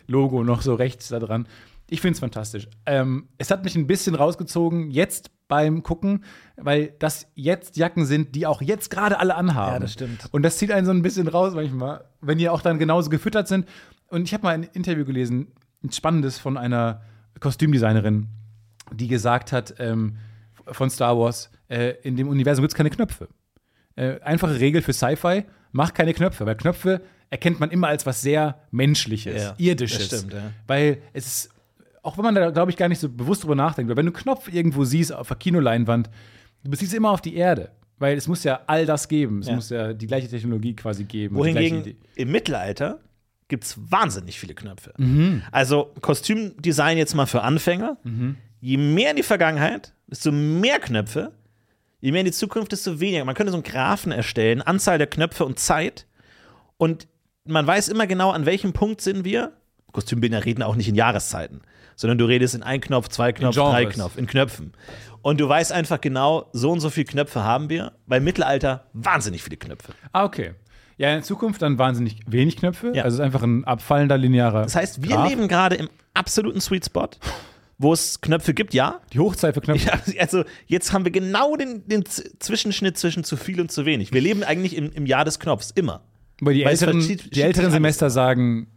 Uwex-Logo noch so rechts da dran. Ich finde es fantastisch. Ähm, es hat mich ein bisschen rausgezogen, jetzt beim Gucken, weil das jetzt Jacken sind, die auch jetzt gerade alle anhaben. Ja, das stimmt. Und das zieht einen so ein bisschen raus manchmal, wenn die auch dann genauso gefüttert sind. Und ich habe mal ein Interview gelesen, ein spannendes von einer Kostümdesignerin, die gesagt hat, ähm, von Star Wars, äh, in dem Universum gibt es keine Knöpfe. Äh, einfache Regel für Sci-Fi, mach keine Knöpfe, weil Knöpfe erkennt man immer als was sehr Menschliches, Ja, Irdisches. das stimmt, ja. Weil es ist, auch wenn man da, glaube ich, gar nicht so bewusst drüber nachdenkt, weil wenn du einen Knopf irgendwo siehst auf der Kinoleinwand, du beziehst immer auf die Erde. Weil es muss ja all das geben. Es Ja. muss ja die gleiche Technologie quasi geben. Wohingegen im Mittelalter gibt es wahnsinnig viele Knöpfe. Mhm. Also Kostümdesign jetzt mal für Anfänger. Je mehr in die Vergangenheit, desto mehr Knöpfe. Je mehr in die Zukunft, desto weniger. Man könnte so einen Graphen erstellen, Anzahl der Knöpfe und Zeit. Und man weiß immer genau, an welchem Punkt sind wir. Kostümbildner reden auch nicht in Jahreszeiten, sondern du redest in ein Knopf, zwei Knopf, drei Knopf, in Knöpfen. Und du weißt einfach genau, so und so viele Knöpfe haben wir. Beim Mittelalter wahnsinnig viele Knöpfe. Ah, okay. Ja, in Zukunft dann wahnsinnig wenig Knöpfe. Ja. Also es ist einfach ein abfallender linearer. Das heißt, wir Graph. leben gerade im absoluten Sweet Spot. wo es Knöpfe gibt, ja. Die Hochzeit für Knöpfe. Ja, also jetzt haben wir genau den, den Zwischenschnitt zwischen zu viel und zu wenig. Wir leben eigentlich im, im Jahr des Knopfs, immer. Weil die Weil älteren, die älteren Semester sagen,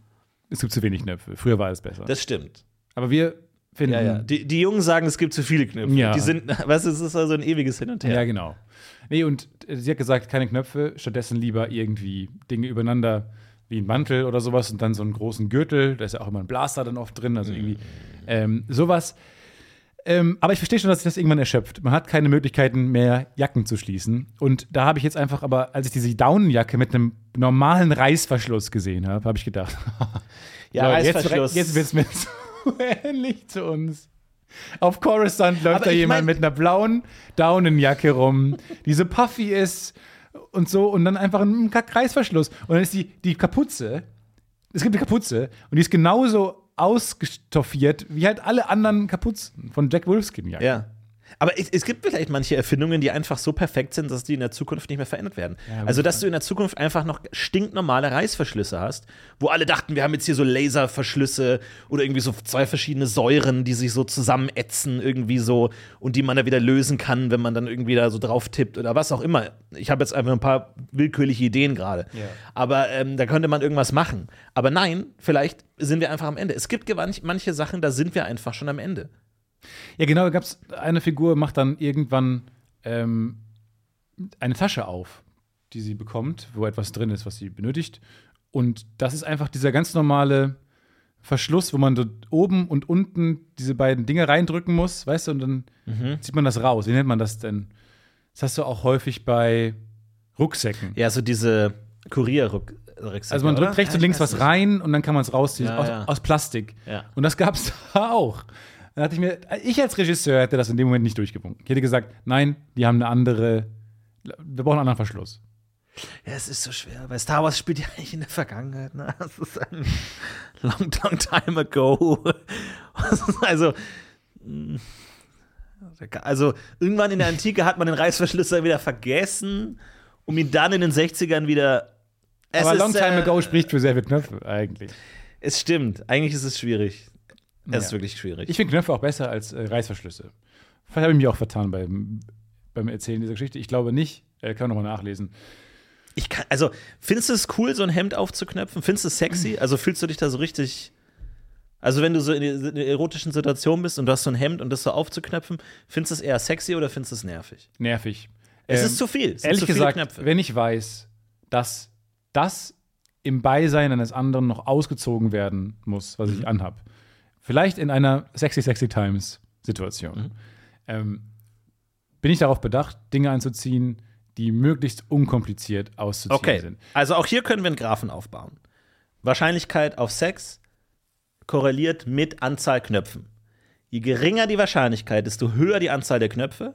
es gibt zu wenig Knöpfe. Früher war es besser. Das stimmt. Aber wir finden. Ja, ja. Die, die Jungen sagen, es gibt zu viele Knöpfe. Ja. Die sind, (laughs) weißt du, es ist also ein ewiges Hin und Her. Ja, genau. Nee, und äh, sie hat gesagt, keine Knöpfe, stattdessen lieber irgendwie Dinge übereinander wie ein Mantel oder sowas und dann so einen großen Gürtel. Da ist ja auch immer ein Blaster dann oft drin, also irgendwie ähm, sowas. Ähm, aber ich verstehe schon, dass sich das irgendwann erschöpft. Man hat keine Möglichkeiten mehr, Jacken zu schließen. Und da habe ich jetzt einfach, aber als ich diese Daunenjacke mit einem normalen Reißverschluss gesehen habe, habe ich gedacht, (laughs) Ja, so, jetzt, Reißverschluss. jetzt wird es mir (laughs) so ähnlich zu uns. Auf Coruscant läuft da jemand mit einer blauen Daunenjacke rum, die so puffy ist und so und dann einfach ein Reißverschluss. Und dann ist die, die Kapuze, es gibt eine Kapuze und die ist genauso ausgestoffiert wie halt alle anderen Kapuzen von Jack Wolfskin. Ja. Aber es, es gibt vielleicht manche Erfindungen, die einfach so perfekt sind, dass die in der Zukunft nicht mehr verändert werden. Ja, also, dass du in der Zukunft einfach noch stinknormale Reißverschlüsse hast, wo alle dachten, wir haben jetzt hier so Laserverschlüsse oder irgendwie so zwei verschiedene Säuren, die sich so zusammenätzen, irgendwie so und die man da wieder lösen kann, wenn man dann irgendwie da so drauf tippt oder was auch immer. Ich habe jetzt einfach ein paar willkürliche Ideen gerade. Ja. Aber ähm, da könnte man irgendwas machen. Aber nein, vielleicht sind wir einfach am Ende. Es gibt manche Sachen, da sind wir einfach schon am Ende. Ja, genau, da gab es eine Figur, macht dann irgendwann ähm, eine Tasche auf, die sie bekommt, wo etwas drin ist, was sie benötigt. Und das ist einfach dieser ganz normale Verschluss, wo man dort oben und unten diese beiden Dinge reindrücken muss, weißt du, und dann zieht man das raus. Wie nennt man das denn? Das hast du auch häufig bei Rucksäcken. Ja, so diese Kurierrucksäcke. Also man drückt oder? rechts Ja, und links was nicht. rein und dann kann man es rausziehen Ja, aus, ja. aus Plastik. Ja. Und das gab es da (laughs) auch. Da dachte ich mir, ich als Regisseur hätte das in dem Moment nicht durchgewunken. Ich hätte gesagt, nein, die haben eine andere, wir brauchen einen anderen Verschluss. Ja, es ist so schwer, weil Star Wars spielt ja (laughs) eigentlich in der Vergangenheit. Ne? Das ist ein (laughs) long, long time ago. (laughs) also, mh, also, irgendwann in der Antike hat man den Reißverschlüsser wieder vergessen, um ihn dann in den 60ern wieder. Es Aber ist, Long Time äh, Ago spricht für sehr Knöpfe, eigentlich. Es stimmt. Eigentlich ist es schwierig. Es Ja. ist wirklich schwierig. Ich finde Knöpfe auch besser als äh, Reißverschlüsse. Vielleicht habe ich mich auch vertan beim, beim Erzählen dieser Geschichte. Ich glaube nicht. Äh, kann man nochmal nachlesen. Ich kann, also, findest du es cool, so ein Hemd aufzuknöpfen? Findest du es sexy? Also, fühlst du dich da so richtig. Also, wenn du so in in einer erotischen Situation bist und du hast so ein Hemd und das so aufzuknöpfen, findest du es eher sexy oder findest du es nervig? Nervig. Es Ähm, ist zu viel. Es Ehrlich zu gesagt, Knöpfe. wenn ich weiß, dass das im Beisein eines anderen noch ausgezogen werden muss, was Mhm. ich anhab, vielleicht in einer Sexy Sexy Times Situation, Mhm. ähm, bin ich darauf bedacht, Dinge anzuziehen, die möglichst unkompliziert auszuziehen Okay. sind. Also, auch hier können wir einen Graphen aufbauen. Wahrscheinlichkeit auf Sex korreliert mit Anzahl Knöpfen. Je geringer die Wahrscheinlichkeit, desto höher die Anzahl der Knöpfe.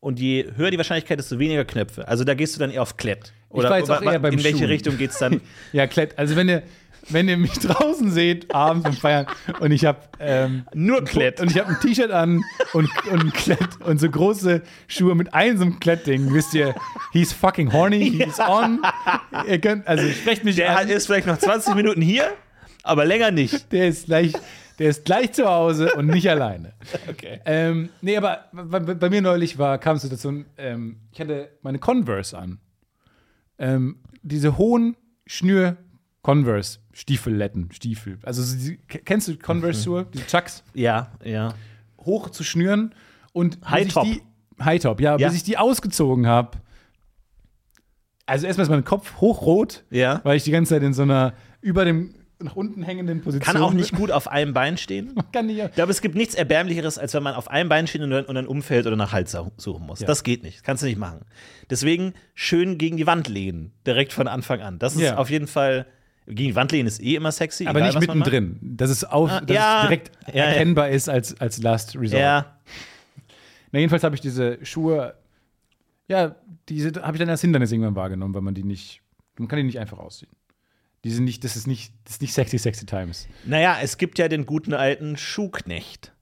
Und je höher die Wahrscheinlichkeit, desto weniger Knöpfe. Also da gehst du dann eher auf Klett. Oder war jetzt auch eher beim in welche Schuhen. Richtung geht's dann? (laughs) Ja, Klett. Also wenn ihr, wenn ihr mich (laughs) draußen seht, abends beim Feiern, und ich habe ähm, Nur Klett. und ich habe ein T-Shirt an und, und ein Klett und so große Schuhe mit einem so einem Klettding, wisst ihr, he's fucking horny, he's on. Ihr könnt, also sprecht mich Der an. ist vielleicht noch 20 Minuten hier, aber länger nicht. Der ist gleich, der ist gleich zu Hause und nicht alleine. Okay. Ähm, nee, aber bei, bei mir neulich war, kam es dazu, ähm, ich hatte meine Converse an. Ähm, diese hohen Schnür Converse Stiefeletten, Stiefel. Also kennst du Converse-Schuhe, die Chucks, Ja, ja. hoch zu schnüren und High Top. die High Top, ja, Ja. bis ich die ausgezogen habe. Also erstmal ist mein Kopf hochrot, Ja. weil ich die ganze Zeit in so einer über dem nach unten hängenden Position Kann auch nicht gut auf einem Bein stehen. (laughs) kann nicht. Ich glaube, es gibt nichts Erbärmlicheres, als wenn man auf einem Bein steht und dann, und dann umfällt oder nach Hals suchen muss. Ja. Das geht nicht. Kannst du nicht machen. Deswegen schön gegen die Wand lehnen. Direkt von Anfang an. Das ist Ja. auf jeden Fall. Gegen die Wand lehnen ist eh immer sexy. Aber egal, nicht mittendrin. Dass es auf, Ah, dass ja. es direkt Ja, ja. erkennbar ist als, als Last Resort. Ja. Na, jedenfalls habe ich diese Schuhe, ja, diese habe ich dann als Hindernis irgendwann wahrgenommen, weil man die nicht, man kann die nicht einfach ausziehen. Die sind nicht, das ist nicht, das ist nicht sexy, sexy times. Naja, es gibt ja den guten alten Schuhknecht.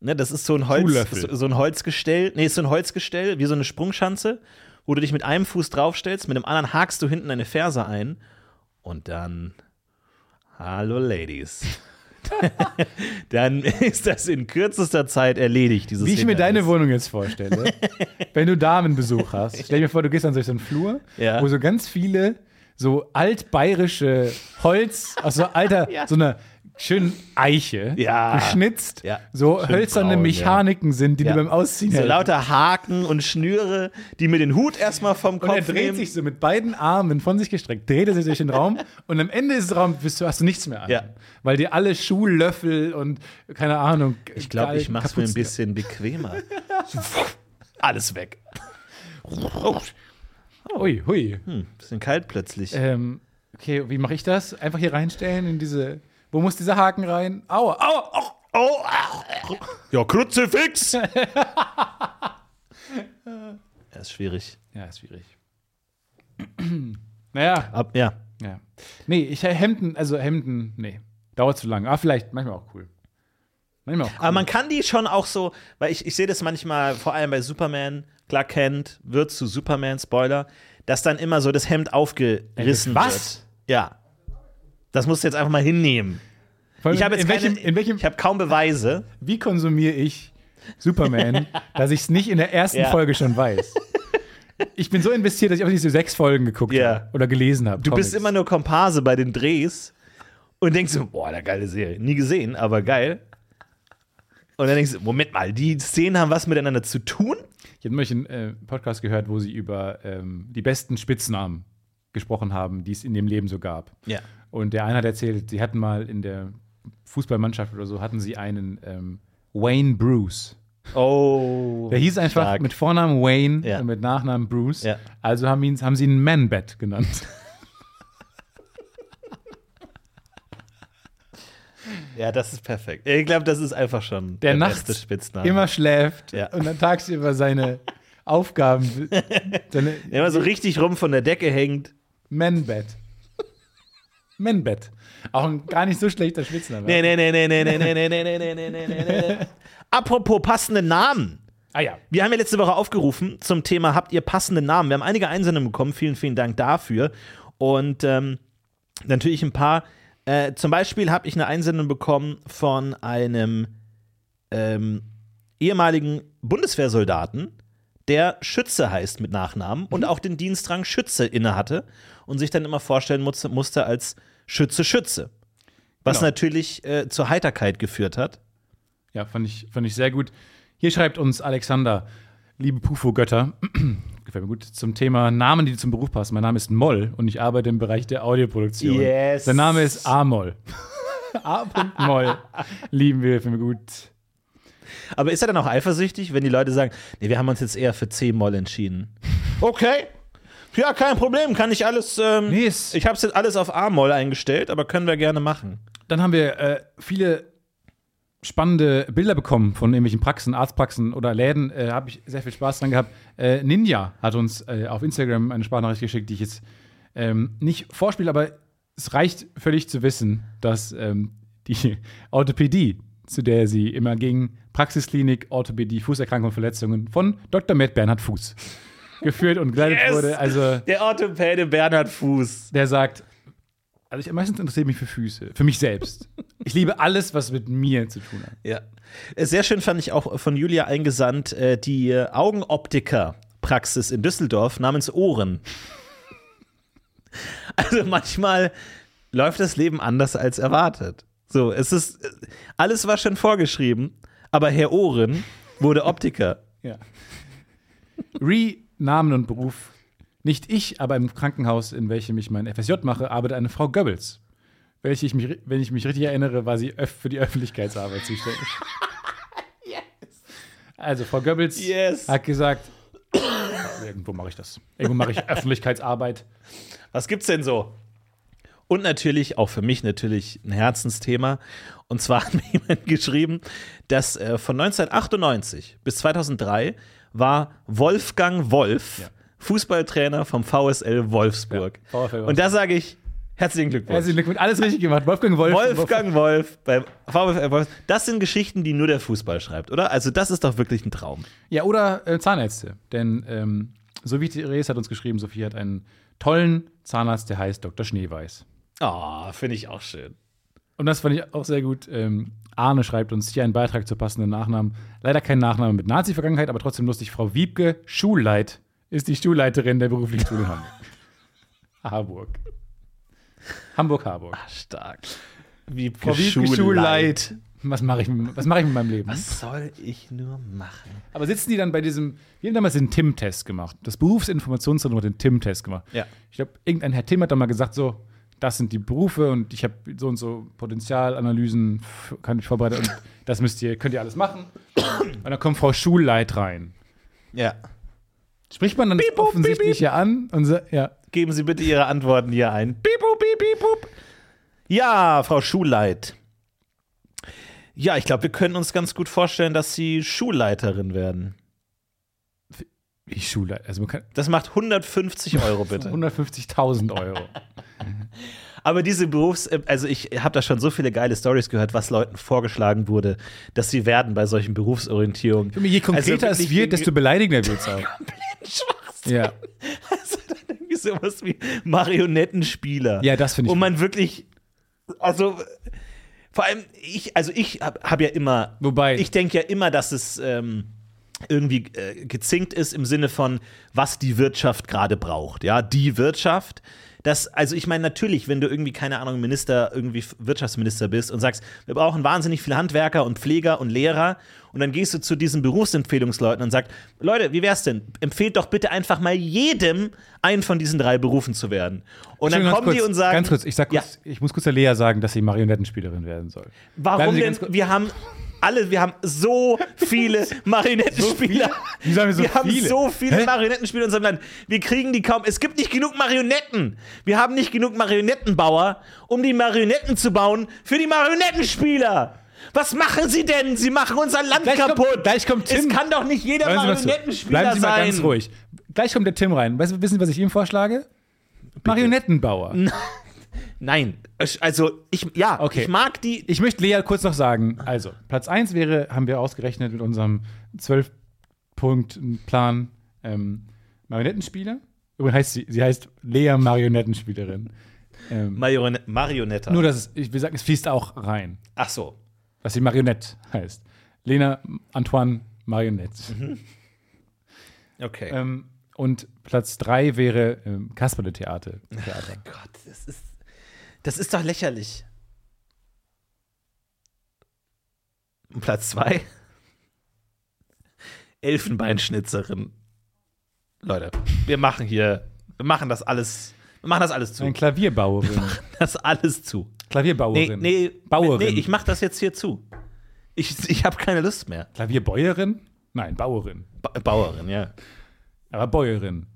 Ne, das ist so ein, Holz, so, so ein Holzgestell. Nee, ist so ein Holzgestell, wie so eine Sprungschanze, wo du dich mit einem Fuß draufstellst, mit dem anderen hakst du hinten deine Ferse ein und dann. Hallo, Ladies. (laughs) dann ist das in kürzester Zeit erledigt, dieses Wie ich mir deine Wohnung jetzt vorstelle, (laughs) wenn du Damenbesuch hast. Stell dir vor, du gehst an so einen Flur, Ja. wo so ganz viele so altbayerische Holz aus so alter, (laughs) Ja. so einer schönen Eiche Ja. geschnitzt, Ja. so Schön hölzerne braun, Mechaniken sind, die Ja. du beim Ausziehen So helfen. lauter Haken und Schnüre, die mir den Hut erstmal vom Und er Kopf dreht nehmen. sich so mit beiden Armen von sich gestreckt, dreht er sich durch den Raum (laughs) und am Ende des Raums bist du, hast du nichts mehr an. Ja. Weil dir alle Schuhlöffel und keine Ahnung. Ich glaube, ich mache es mir ein bisschen bequemer. (laughs) Alles weg. Oh, Ui, hui. hm, bisschen kalt plötzlich. Ähm, okay, wie mache ich das? Einfach hier reinstellen in diese. Wo muss dieser Haken rein? Aua, aua, aua. Oh, ah. ja, Kruzifix! (laughs) ja, ist schwierig. Ja, ist schwierig. (clears throat) naja, Ab, ja. ja. Nee, ich Hemden, also Hemden, nee. Dauert zu lang. Aber vielleicht manchmal auch cool. Manchmal auch cool. Aber man kann die schon auch so, weil ich, ich sehe das manchmal, vor allem bei Superman, Clark Kent wird zu Superman, Spoiler, dass dann immer so das Hemd aufgerissen Was? wird. Ja. Das musst du jetzt einfach mal hinnehmen. Allem Ich habe jetzt in, keine, welchem, welchem, ich habe kaum Beweise. wie konsumiere ich Superman, (laughs) dass ich es nicht in der ersten Ja. Folge schon weiß? Ich bin so investiert, dass ich auch nicht so sechs Folgen geguckt Ja. habe oder gelesen habe. Du bist immer nur Komparse bei den Drehs und denkst so, boah, eine geile Serie. Nie gesehen, aber geil. Und dann denkst du, Moment mal, die Szenen haben was miteinander zu tun? Ich habe neulich einen äh, Podcast gehört, wo sie über ähm, die besten Spitznamen gesprochen haben, die es in dem Leben so gab. Ja. Und der eine hat erzählt, sie hatten mal in der Fußballmannschaft oder so, hatten sie einen ähm, Wayne Bruce. Oh. Der hieß einfach stark. mit Vornamen Wayne Ja. und mit Nachnamen Bruce. Ja. Also haben, ihn, haben sie ihn Man-Bat genannt. (laughs) Ja, das ist perfekt. Ich glaube, das ist einfach schon Der beste nachts Spitzname. immer schläft Ja. und dann tagsüber seine (laughs) Aufgaben, (laughs) seine Der immer so richtig rum von der Decke hängt. Man-Bat. Man-Bat. Auch ein gar nicht so schlechter Spitzname. Nee, nee, nee, nee, nee, nee, nee, nee, nee, nee, nee, nee, nee, nee. Apropos passende Namen. Ah ja. Wir haben ja letzte Woche aufgerufen zum Thema Habt ihr passende Namen? Wir haben einige Einsendungen bekommen. Vielen, vielen Dank dafür. Und ähm, natürlich ein paar. Äh, zum Beispiel habe ich eine Einsendung bekommen von einem ähm, ehemaligen Bundeswehrsoldaten, der Schütze heißt mit Nachnamen und auch den Dienstrang Schütze innehatte und sich dann immer vorstellen musste, musste als Schütze Schütze. Was Genau. natürlich äh, zur Heiterkeit geführt hat. Ja, fand ich, fand ich sehr gut. Hier schreibt uns Alexander, liebe Pufo-Götter, (clears throat) gefällt mir gut, zum Thema Namen, die zum Beruf passen. Mein Name ist Moll und ich arbeite im Bereich der Audioproduktion. Yes. Sein Name ist A-Moll. (laughs) A. Moll. Lieben wir, finden wir gut. Aber ist er dann auch eifersüchtig, wenn die Leute sagen, nee, wir haben uns jetzt eher für C-Moll entschieden? (laughs) Okay. Ja, kein Problem, kann ich alles. Ähm, ist- ich habe es jetzt alles auf A-Moll eingestellt, aber können wir gerne machen. Dann haben wir äh, viele spannende Bilder bekommen von irgendwelchen Praxen, Arztpraxen oder Läden. Äh, Habe ich sehr viel Spaß dran gehabt. Äh, Ninja hat uns äh, auf Instagram eine Sprachnachricht geschickt, die ich jetzt ähm, nicht vorspiele, aber es reicht völlig zu wissen, dass ähm, die (laughs) Orthopädie, zu der sie immer ging, Praxisklinik, Orthopädie, Fußerkrankungen und Verletzungen von Dr. Matt Bernhard Fuß geführt und geleitet Yes! wurde. Also Der Orthopäde Bernhard Fuß. der sagt, also ich, meistens interessiert mich für Füße, für mich selbst. Ich liebe alles, was mit mir zu tun hat. Ja. Äh, Sehr schön fand ich auch von Julia eingesandt, äh, die äh, Augenoptiker-Praxis in Düsseldorf namens Ohren. (laughs) Also manchmal läuft das Leben anders als erwartet. So, es ist, alles war schon vorgeschrieben, aber Herr Ohren wurde Optiker. Ja. Re, Namen und Beruf. Nicht ich, aber im Krankenhaus, in welchem ich mein FSJ mache, arbeitet eine Frau Goebbels. Welche ich mich, wenn ich mich richtig erinnere, war sie öff für die Öffentlichkeitsarbeit zuständig. (laughs) Also, Frau Goebbels Yes. hat gesagt: (coughs) Irgendwo mache ich das. Irgendwo mache ich Öffentlichkeitsarbeit. Was gibt's denn so? Und natürlich, auch für mich natürlich ein Herzensthema. Und zwar (laughs) hat mir jemand geschrieben, dass äh, von 1998 bis 2003 war Wolfgang Wolf Ja. Fußballtrainer vom VSL Wolfsburg. Ja, Wolfsburg. Und da sage ich, herzlichen Glückwunsch. Herzlichen Glückwunsch, alles richtig gemacht. Wolfgang Wolf. Wolfgang Wolf bei VfL Wolf. Das sind Geschichten, die nur der Fußball schreibt, oder? Also das ist doch wirklich ein Traum. Ja, oder äh, Zahnärzte. Denn ähm, Sophie Therese hat uns geschrieben, Sophie hat einen tollen Zahnarzt, der heißt Dr. Schneeweiß. Oh, finde ich auch schön. Und das fand ich auch sehr gut. Ähm, Arne schreibt uns hier einen Beitrag zur passenden Nachnamen. Leider kein Nachname mit Nazi-Vergangenheit, aber trotzdem lustig. Frau Wiebke Schulleit ist die Schulleiterin der beruflichen Schule in Hamburg. (laughs) Harburg. Hamburg-Harburg. Stark. Wie Frau Wiebke Schulleit. Was mache ich, was mach ich mit meinem Leben? Was soll ich nur machen? Aber sitzen die dann bei diesem, wir haben damals den TIM-Test gemacht. Das Berufsinformationszentrum hat den TIM-Test gemacht. Ja. Ich glaube, irgendein Herr Tim hat da mal gesagt, so, das sind die Berufe und ich habe so und so Potenzialanalysen, kann ich vorbereiten und das müsst ihr, könnt ihr alles machen. Und dann kommt Frau Schulleit rein. Ja. Spricht man dann das Piep, bup, Offensichtliche an und so, ja. Geben Sie bitte Ihre Antworten hier ein. Piep, bup, piep, piep, bup. Ja, Frau Schulleit. Ja, ich glaube, wir können uns ganz gut vorstellen, dass Sie Schulleiterin werden. Wie Schulleit, also man kann Das macht 150 Euro bitte. (laughs) 150.000 Euro. Aber diese Berufs-, also ich habe da schon so viele geile Stories gehört, was Leuten vorgeschlagen wurde, dass sie werden bei solchen Berufsorientierungen. Für mich, je konkreter Also es wird, desto beleidigender wird es auch. (laughs) Schwachsinn. Ja. Also dann irgendwie sowas wie Marionettenspieler. Ja, das finde ich Wo man wirklich, also vor allem ich, also ich habe hab ja immer, Wobei- ich denke ja immer, dass es ähm, irgendwie äh, gezinkt ist im Sinne von, was die Wirtschaft gerade braucht. Ja, die Wirtschaft. Das, also ich meine natürlich, wenn du irgendwie, keine Ahnung, Minister, irgendwie Wirtschaftsminister bist und sagst, wir brauchen wahnsinnig viele Handwerker und Pfleger und Lehrer und dann gehst du zu diesen Berufsempfehlungsleuten und sagst, Leute, wie wär's denn? Empfehlt doch bitte einfach mal jedem, einen von diesen drei Berufen zu werden. Und dann kommen die kurz, und sagen, Ganz kurz, ich, sag Ja. kurz, ich muss kurz der Lea sagen, dass sie Marionettenspielerin werden soll. Warum denn? kurz- Wir haben alle, wir haben so viele (laughs) Marionettenspieler. Wie sagen wir so wir haben viele? so viele Hä? Marionettenspieler in unserem Land. Wir kriegen die kaum. Es gibt nicht genug Marionetten. Wir haben nicht genug Marionettenbauer, um die Marionetten zu bauen für die Marionettenspieler. Was machen sie denn? Sie machen unser Land Gleich kommt- kaputt. gleich kommt Tim. Es kann doch nicht jeder zu. Marionettenspieler Bleiben Sie mal sein. ganz ruhig. Gleich kommt der Tim rein. Weißt, wissen Sie, was ich ihm vorschlage? Marionettenbauer. Nein, also ich ja, Okay. ich mag die. Ich möchte Lea kurz noch sagen, also Platz 1 wäre, haben wir ausgerechnet mit unserem 12-Punkt-Plan, ähm, Marionettenspieler. Übrigens heißt sie, sie heißt Lea Marionettenspielerin. Ähm, Marionette, Marionette. nur, dass es, ich will sagen, es fließt auch rein, Ach so. dass sie Marionette heißt. Lena Antoine Marionette. Okay. Ähm, und Platz 3 wäre ähm, Kasperle Theater. Theater. Gott, das ist, das ist doch lächerlich. Und Platz zwei Elfenbeinschnitzerin. Leute, wir machen hier, wir machen das alles, wir machen das alles zu. Eine Klavierbauerin. Das alles zu. Nee, Klavierbauerin. nee, Bauerin. nee, ich mach das jetzt hier zu. Ich, ich habe keine Lust mehr. Klavierbäuerin? Nein, Bauerin. Ba Bauerin, ja. Aber Bäuerin.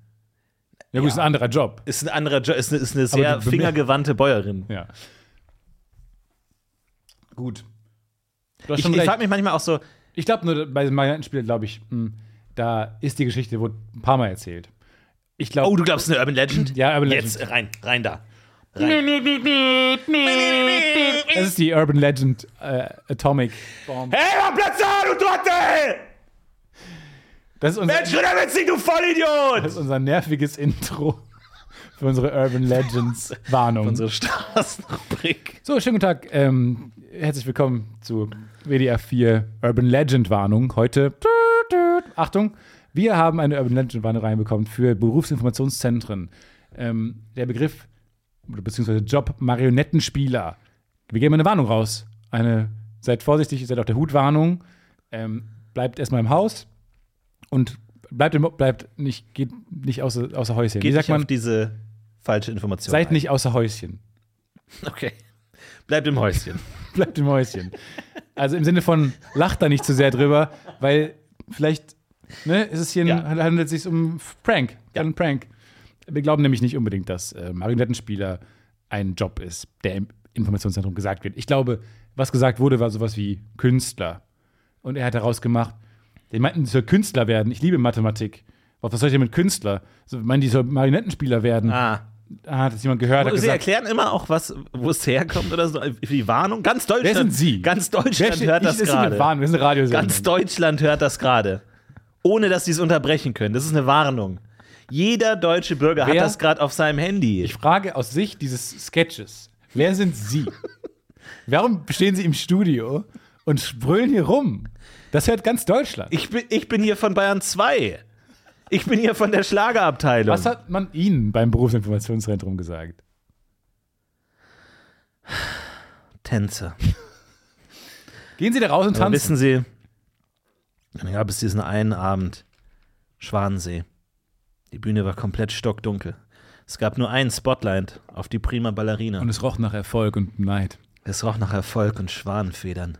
Ja, gut, Ja. ist ein anderer Job. Ist ein anderer Job, ist eine, ist eine sehr fingergewandte Bäuerin. Ja. Gut. Ich, ich frage mich manchmal auch so, Ich glaube nur, bei den Marionettenspielen, glaube ich, mh, da ist die Geschichte, wurde ein paar Mal erzählt. Ich glaube. oh, du glaubst eine Urban Legend? Ja, Urban Legend. Jetzt rein, rein da. Rein. das ist die Urban Legend äh, Atomic Bomb. Hey, mach Platz da, du Trottel! Das ist unser, Mensch, der Witzig, du Vollidiot! das ist unser nerviges Intro für unsere Urban Legends (laughs) Warnung. Unsere Straßenrubrik. So, schönen guten Tag. Ähm, herzlich willkommen zu WDR 4 Urban Legend Warnung. Heute, Achtung, wir haben eine Urban Legend Warnung reinbekommen für Berufsinformationszentren. Ähm, der Begriff, beziehungsweise Job Marionettenspieler. Wir geben eine Warnung raus. Eine, seid vorsichtig, seid auf der Hutwarnung. Ähm, bleibt erstmal im Haus und bleibt, im, bleibt nicht, geht nicht außer, außer Häuschen. Geht Wie sagt nicht auf man? diese falsche Information. Seid ein. nicht außer Häuschen. Okay. Bleibt im Häuschen. (laughs) Bleibt im Häuschen. Also im Sinne von, lacht da nicht zu sehr drüber, weil vielleicht ne, ist es hier ein, Ja. handelt es sich um Prank. Ja. Ein Prank. Wir glauben nämlich nicht unbedingt, dass äh, Marionettenspieler ein Job ist, der im Informationszentrum gesagt wird. Ich glaube, was gesagt wurde, war sowas wie Künstler. Und er hat daraus gemacht, die meinten, die soll Künstler werden. Ich liebe Mathematik. Was soll ich denn mit Künstler? So, meinen, die soll Marionettenspieler werden. Ah. Ah, hat das jemand gehört? Hat Sie gesagt, erklären immer auch, was, wo es herkommt oder so. Die Warnung. Ganz Deutschland. Wer sind Sie? Ganz Deutschland steht- hört ich- das eine gerade. Warnung, wir sind eine Radiosendung. Ganz Deutschland hört das gerade. Ohne dass sie es unterbrechen können. Das ist eine Warnung. Jeder deutsche Bürger hat Wer- das gerade auf seinem Handy. Ich frage aus Sicht dieses Sketches, wer sind Sie? (laughs) Warum stehen sie im Studio und brüllen hier rum? Das hört ganz Deutschland. Ich bin, ich bin hier von Bayern 2. Ich bin hier von der Schlagerabteilung. Was hat man Ihnen beim Berufsinformationszentrum gesagt? Tänze. Gehen Sie da raus und Aber tanzen. wissen Sie, dann gab es diesen einen Abend, Schwanensee. Die Bühne war komplett stockdunkel. Es gab nur einen Spotlight auf die prima Ballerina. Und es roch nach Erfolg und Neid. Es roch nach Erfolg und Schwanenfedern.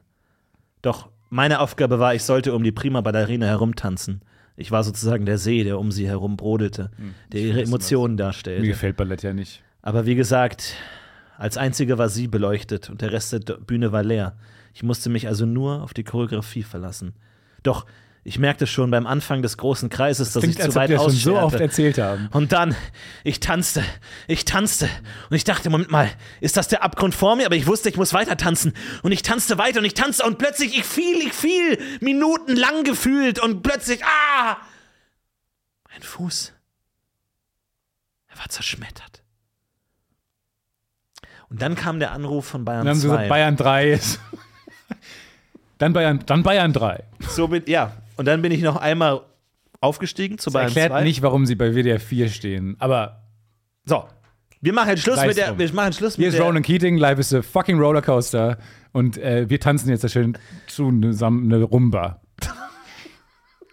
Doch meine Aufgabe war, ich sollte um die prima Ballerina herumtanzen. Ich war sozusagen der See, der um sie herum brodelte, der ihre Emotionen Mir darstellte. gefällt Ballett ja nicht. Aber wie gesagt, als einzige war sie beleuchtet und der Rest der Bühne war leer. Ich musste mich also nur auf die Choreografie verlassen. Doch ich merkte schon beim Anfang des großen Kreises, dass Klingt, ich zu weit wir schon so oft erzählt haben. Und dann, ich tanzte, ich tanzte. Und ich dachte, Moment mal, ist das der Abgrund vor mir? Aber ich wusste, ich muss weiter tanzen. Und ich tanzte weiter und ich tanzte und plötzlich, ich fiel, ich fiel, minutenlang gefühlt und plötzlich, ah! Mein Fuß. Er war zerschmettert. Und dann kam der Anruf von Bayern Dann haben sie 2. gesagt, Bayern 3 ist. (laughs) dann, Bayern, dann Bayern 3. so bin, ja, und dann bin ich noch einmal aufgestiegen zu Das Bayern erklärt 2. nicht, warum sie bei WDR 4 stehen. Aber So, wir machen jetzt Schluss mit der, drum. wir machen Schluss hier mit ist der, Ronan Keating, live ist a fucking Rollercoaster. Und äh, wir tanzen jetzt da schön zu eine, Sam- eine Rumba. (laughs)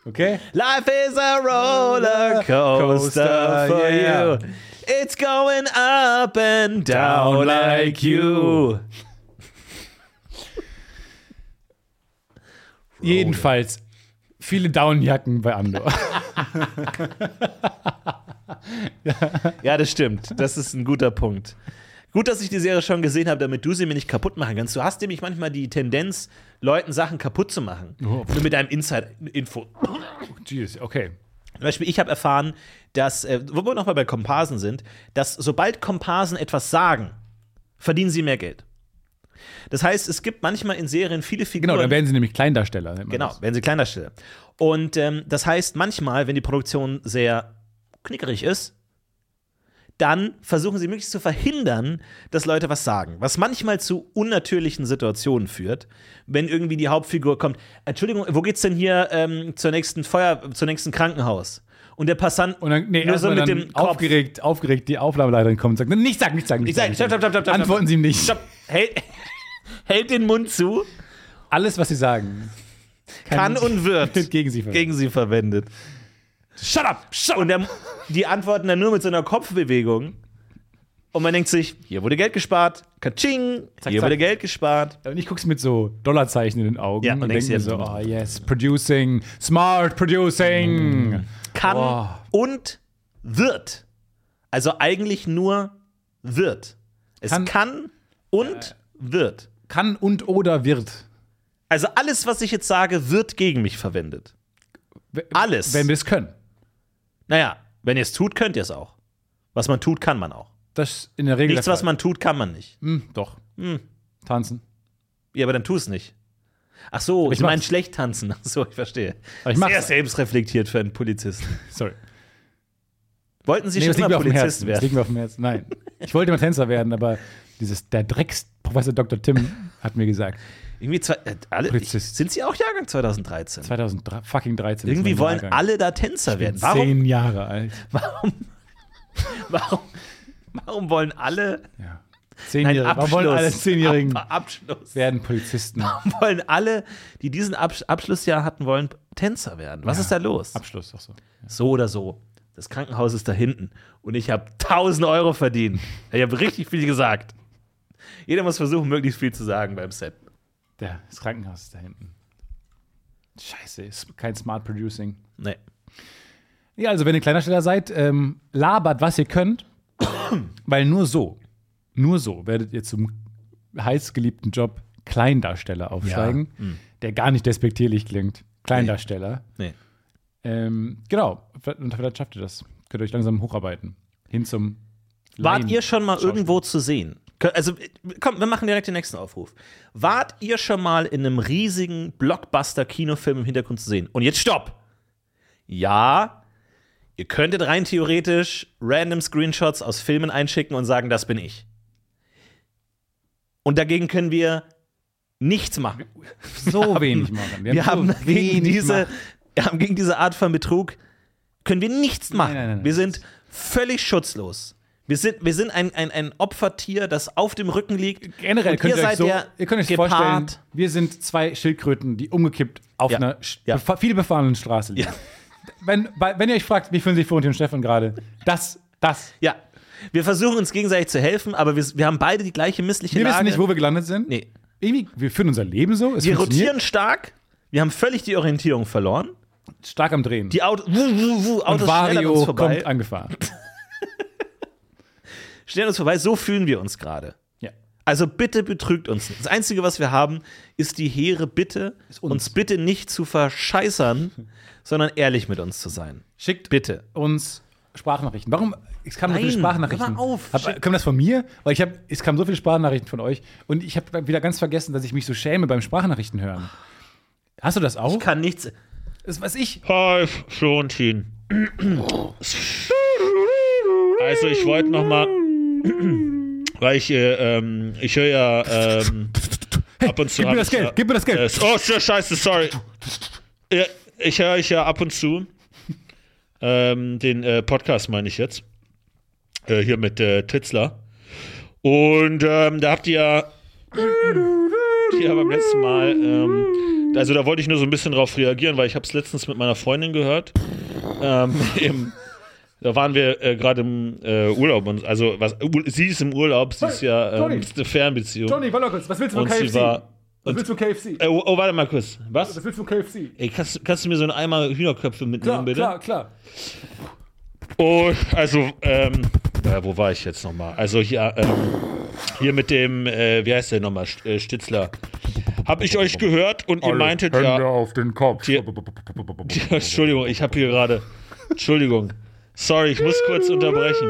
Okay? Life is a roller coaster Coaster, for yeah. you. It's going up and down like you. Jedenfalls viele Downjacken bei Andor. (laughs) Ja, das stimmt. Das ist ein guter Punkt. Gut, dass ich die Serie schon gesehen habe, damit du sie mir nicht kaputt machen kannst. Du hast nämlich manchmal die Tendenz, Leuten Sachen kaputt zu machen. Oh. Nur mit deinem Inside-Info. Jeez, okay. Zum Beispiel, ich habe erfahren, dass, äh, wo wir nochmal bei Komparsen sind, dass sobald Komparsen etwas sagen, verdienen sie mehr Geld. Das heißt, es gibt manchmal in Serien viele Figuren. Genau, dann werden sie nämlich Kleindarsteller. Genau, das. werden sie Kleindarsteller. Und ähm, das heißt, manchmal, wenn die Produktion sehr knickerig ist, dann versuchen sie möglichst zu verhindern, dass Leute was sagen. Was manchmal zu unnatürlichen Situationen führt, wenn irgendwie die Hauptfigur kommt. Entschuldigung, wo geht's denn hier ähm, zur nächsten Feuer, zur nächsten Krankenhaus? Und der Passant Und dann, nee, nur so mit dem Kopf. aufgeregt, aufgeregt die Aufnahmeleiterin kommt und sagt, nicht sagen, nicht sagen, nicht Ich sag, sagen. stopp, stopp, stopp, stopp. Antworten Sie ihm nicht. Stopp. Hält, (laughs) hält den Mund zu, Alles, was Sie sagen, kann und wird (laughs) gegen Sie verwendet. gegen sie verwendet. Shut up! Shut Und der, die antworten dann nur mit so einer Kopfbewegung. Und man denkt sich, hier wurde Geld gespart, Katsching, Zack, hier zack. wurde Geld gespart. Und ich guck's mit so Dollarzeichen in den Augen Ja, und, und denke mir so, oh yes, producing, smart producing. Kann Boah. und wird. Also eigentlich nur wird. Es kann, Kann- und wird. Kann und oder wird. Also alles, was ich jetzt sage, wird gegen mich verwendet. Alles. Wenn wir es können. Naja, wenn ihr es tut, könnt ihr es auch. Was man tut, kann man auch. Das in der Regel Nichts, was man tut, kann man nicht. Hm, doch. Tanzen. Ja, aber dann tu es nicht. Ach so, ich ich meine schlecht tanzen. (laughs) Ach so, ich verstehe. Aber ich. Sehr selbstreflektiert für einen Polizisten. (laughs) Sorry. Wollten Sie Nee, schon dem Polizist Herzen. Das liegt werden? mir auf dem Herzen. Nein. Ich wollte mal Tänzer werden, aber dieses, der Drecks, Professor Dr. Tim hat mir gesagt, Irgendwie zwei, äh, alle, Polizist. sind Sie auch Jahrgang 2013? 2013 13 ist Irgendwie wollen Jahrgang. alle da Tänzer werden. Warum, Zehn Jahre alt. (laughs) warum, warum, warum wollen alle Ja. Zehnjährige. Warum wollen alle Abschluss, Zehnjährigen Ab, (laughs) Abschluss? werden Polizisten? Wollen alle, die diesen Abs Abschlussjahr hatten, wollen Tänzer werden? Was Ja. ist da los? Abschluss, doch so. So oder so. Das Krankenhaus ist da hinten und ich habe 1000 Euro verdient. Ich habe richtig viel gesagt. Jeder muss versuchen, möglichst viel zu sagen beim Set. Der, das Krankenhaus ist da hinten. Scheiße, ist kein Smart Producing. Nee. Ja, also wenn ihr Kleindarsteller seid, ähm, labert, was ihr könnt, (coughs) weil nur so, nur so werdet ihr zum heißgeliebten Job Kleindarsteller aufsteigen, Hm. der gar nicht despektierlich klingt. Kleindarsteller. Nee. Ähm, genau, und vielleicht schafft ihr das. Könnt ihr euch langsam hocharbeiten. Hin zum Wart ihr schon mal irgendwo zu sehen? Also, komm, wir machen direkt den nächsten Aufruf. Wart ihr schon mal in einem riesigen Blockbuster-Kinofilm im Hintergrund zu sehen? Und jetzt stopp! Ja, ihr könntet rein theoretisch random Screenshots aus Filmen einschicken und sagen, das bin ich. Und dagegen können wir nichts machen. (laughs) So wenig machen. Wir haben, so gegen diese, machen. wir haben gegen diese Art von Betrug können wir nichts machen. nein, nein, nein. Wir sind völlig schutzlos. Wir sind, wir sind ein, ein, ein Opfertier, das auf dem Rücken liegt. Generell könnt ihr euch so, ihr könnt euch Gepard. vorstellen, wir sind zwei Schildkröten, die umgekippt auf Ja. einer Ja. befa viel befahrenen Straße liegen. Ja. Wenn, bei, wenn ihr euch fragt, wie fühlen sich Florentin und Stefan gerade, das, das. Ja. Wir versuchen uns gegenseitig zu helfen, aber wir, wir haben beide die gleiche missliche Wir Lage. wissen nicht, wo wir gelandet sind. Nee. Irgendwie, wir führen unser Leben so. Es Wir rotieren stark. Wir haben völlig die Orientierung verloren. stark am Drehen. Die Auto, wuh, wuh, wuh, und Autos uns Vario vorbei. kommt angefahren. (laughs) Schnell uns vorbei. So fühlen wir uns gerade. ja. Also bitte betrügt uns nicht. Das Einzige, was wir haben, ist die hehre Bitte, uns. uns. bitte nicht zu verscheißern, sondern ehrlich mit uns zu sein. Schickt Bitte. uns Sprachnachrichten. Warum? Es kamen so viele Sprachnachrichten. hör mal auf. Hab, kam das von mir? Weil ich habe, es kamen so viele Sprachnachrichten von euch und ich habe wieder ganz vergessen, dass ich mich so schäme beim Sprachnachrichten hören. Hast du das auch? Kann nichts. Das was ich. Hi, Florentin. Also ich wollte noch mal, weil ich, äh, ähm, ich höre ja ähm, ab und zu. Gib mir das ich Geld, ja, gib mir das Geld. Äh, oh, scheiße, sorry. Ja, ich höre euch ja ab und zu. Ähm, den äh, Podcast meine ich jetzt. Äh, hier mit äh, Titzler. Und ähm, da habt ihr ja beim letzten Mal, ähm, also da wollte ich nur so ein bisschen drauf reagieren, weil ich habe es letztens mit meiner Freundin gehört. Ähm, (laughs) im, da waren wir äh, gerade im äh, Urlaub und also was sie ist im Urlaub, sie ist ja ähm, ist eine Fernbeziehung. Tony, warte mal kurz. Was willst du von und sie KFC? war. was willst du von KFC? äh, oh, oh, warte mal kurz. Was? Was willst du von KFC? Ey, kannst, kannst du mir so einen Eimer Hühnerköpfe mitnehmen, Klar, bitte? klar, klar. Oh, also, ähm, äh, wo war ich jetzt nochmal? Also hier, ähm, hier mit dem, äh, wie heißt der nochmal, äh, Stitzler. Hab ich euch gehört und ihr meintet ja. auf den Kopf. Hier- (laughs) Entschuldigung, ich habe hier gerade. Entschuldigung. Sorry, ich muss kurz unterbrechen.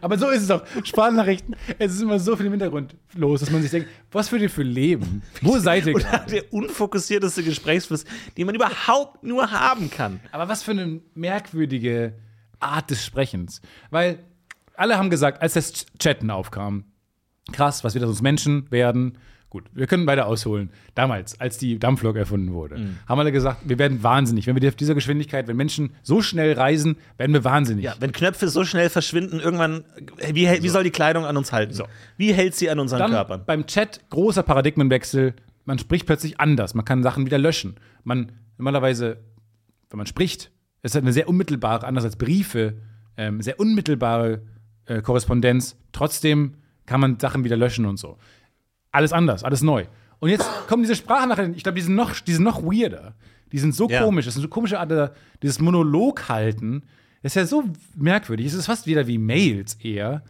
Aber so ist es doch. Sprachnachrichten, es ist immer so viel im Hintergrund los, dass man sich denkt, was für ihr für Leben? Wo seid ihr Oder gerade? der unfokussierteste Gesprächsfluss, den man überhaupt nur haben kann. Aber was für eine merkwürdige Art des Sprechens. Weil alle haben gesagt, als das Chatten aufkam, krass, was wir das uns Menschen werden. Gut, wir können beide ausholen. Damals, als die Dampflok erfunden wurde, Mhm. haben alle gesagt, wir werden wahnsinnig. Wenn wir auf dieser Geschwindigkeit, wenn Menschen so schnell reisen, werden wir wahnsinnig. Ja, wenn Knöpfe so schnell verschwinden, irgendwann, wie, hält- wie soll die Kleidung an uns halten? Wie hält sie an unseren Dann Körpern? beim Chat großer Paradigmenwechsel. Man spricht plötzlich anders. Man kann Sachen wieder löschen. Man normalerweise, wenn man spricht, ist halt eine sehr unmittelbare, anders als Briefe, ähm, sehr unmittelbare äh, Korrespondenz. Trotzdem kann man Sachen wieder löschen und so. Alles anders, alles neu. Und jetzt kommen diese Sprachnachrichten, ich glaube, die, sind noch- die sind noch weirder. Die sind so Ja. komisch. Das ist eine so komische Art, dieses Monolog halten. Das ist ja so merkwürdig. Es ist fast wieder wie Mails eher,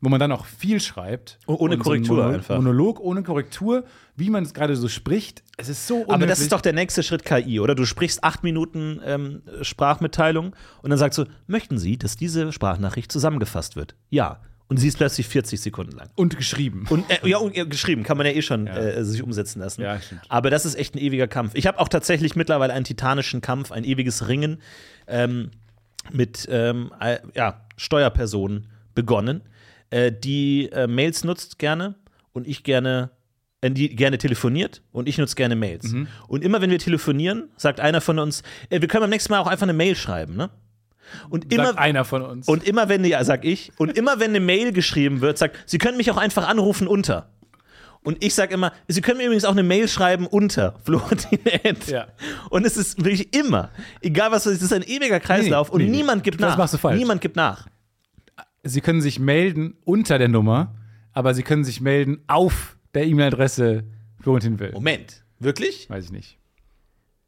wo man dann auch viel schreibt. Oh, ohne Und so Korrektur Monolog, einfach. Monolog ohne Korrektur, wie man es gerade so spricht. Es ist so Aber das unhöflich. ist doch der nächste Schritt KI, oder? Du sprichst acht Minuten ähm, Sprachmitteilung und dann sagst du, möchten Sie, dass diese Sprachnachricht zusammengefasst wird? Ja. Und sie ist plötzlich 40 Sekunden lang. Und geschrieben. Und, äh, ja, und, ja, geschrieben, kann man ja eh schon Äh, sich umsetzen lassen. Ja, stimmt. Aber das ist echt ein ewiger Kampf. Ich habe auch tatsächlich mittlerweile einen titanischen Kampf, ein ewiges Ringen ähm, mit ähm, äh, ja, Steuerpersonen begonnen, äh, die äh, Mails nutzt gerne und ich gerne, äh, die gerne telefoniert und ich nutze gerne Mails. Mhm. Und immer wenn wir telefonieren, sagt einer von uns, äh, wir können beim nächsten Mal auch einfach eine Mail schreiben, ne? Und immer, Sagt einer von uns. und immer wenn, ja, sag ich, und immer wenn eine Mail geschrieben wird, sagt, Sie können mich auch einfach anrufen unter. Und ich sag immer, Sie können mir übrigens auch eine Mail schreiben unter (laughs) Florentin Ed. Ja. Und es ist wirklich immer, egal was, es ist ein ewiger Kreislauf Nee, und nee, niemand gibt Das nach. machst du falsch. Niemand gibt nach. Sie können sich melden unter der Nummer, aber Sie können sich melden auf der E-Mail-Adresse Florentin Will. Moment. Wirklich? Weiß ich nicht.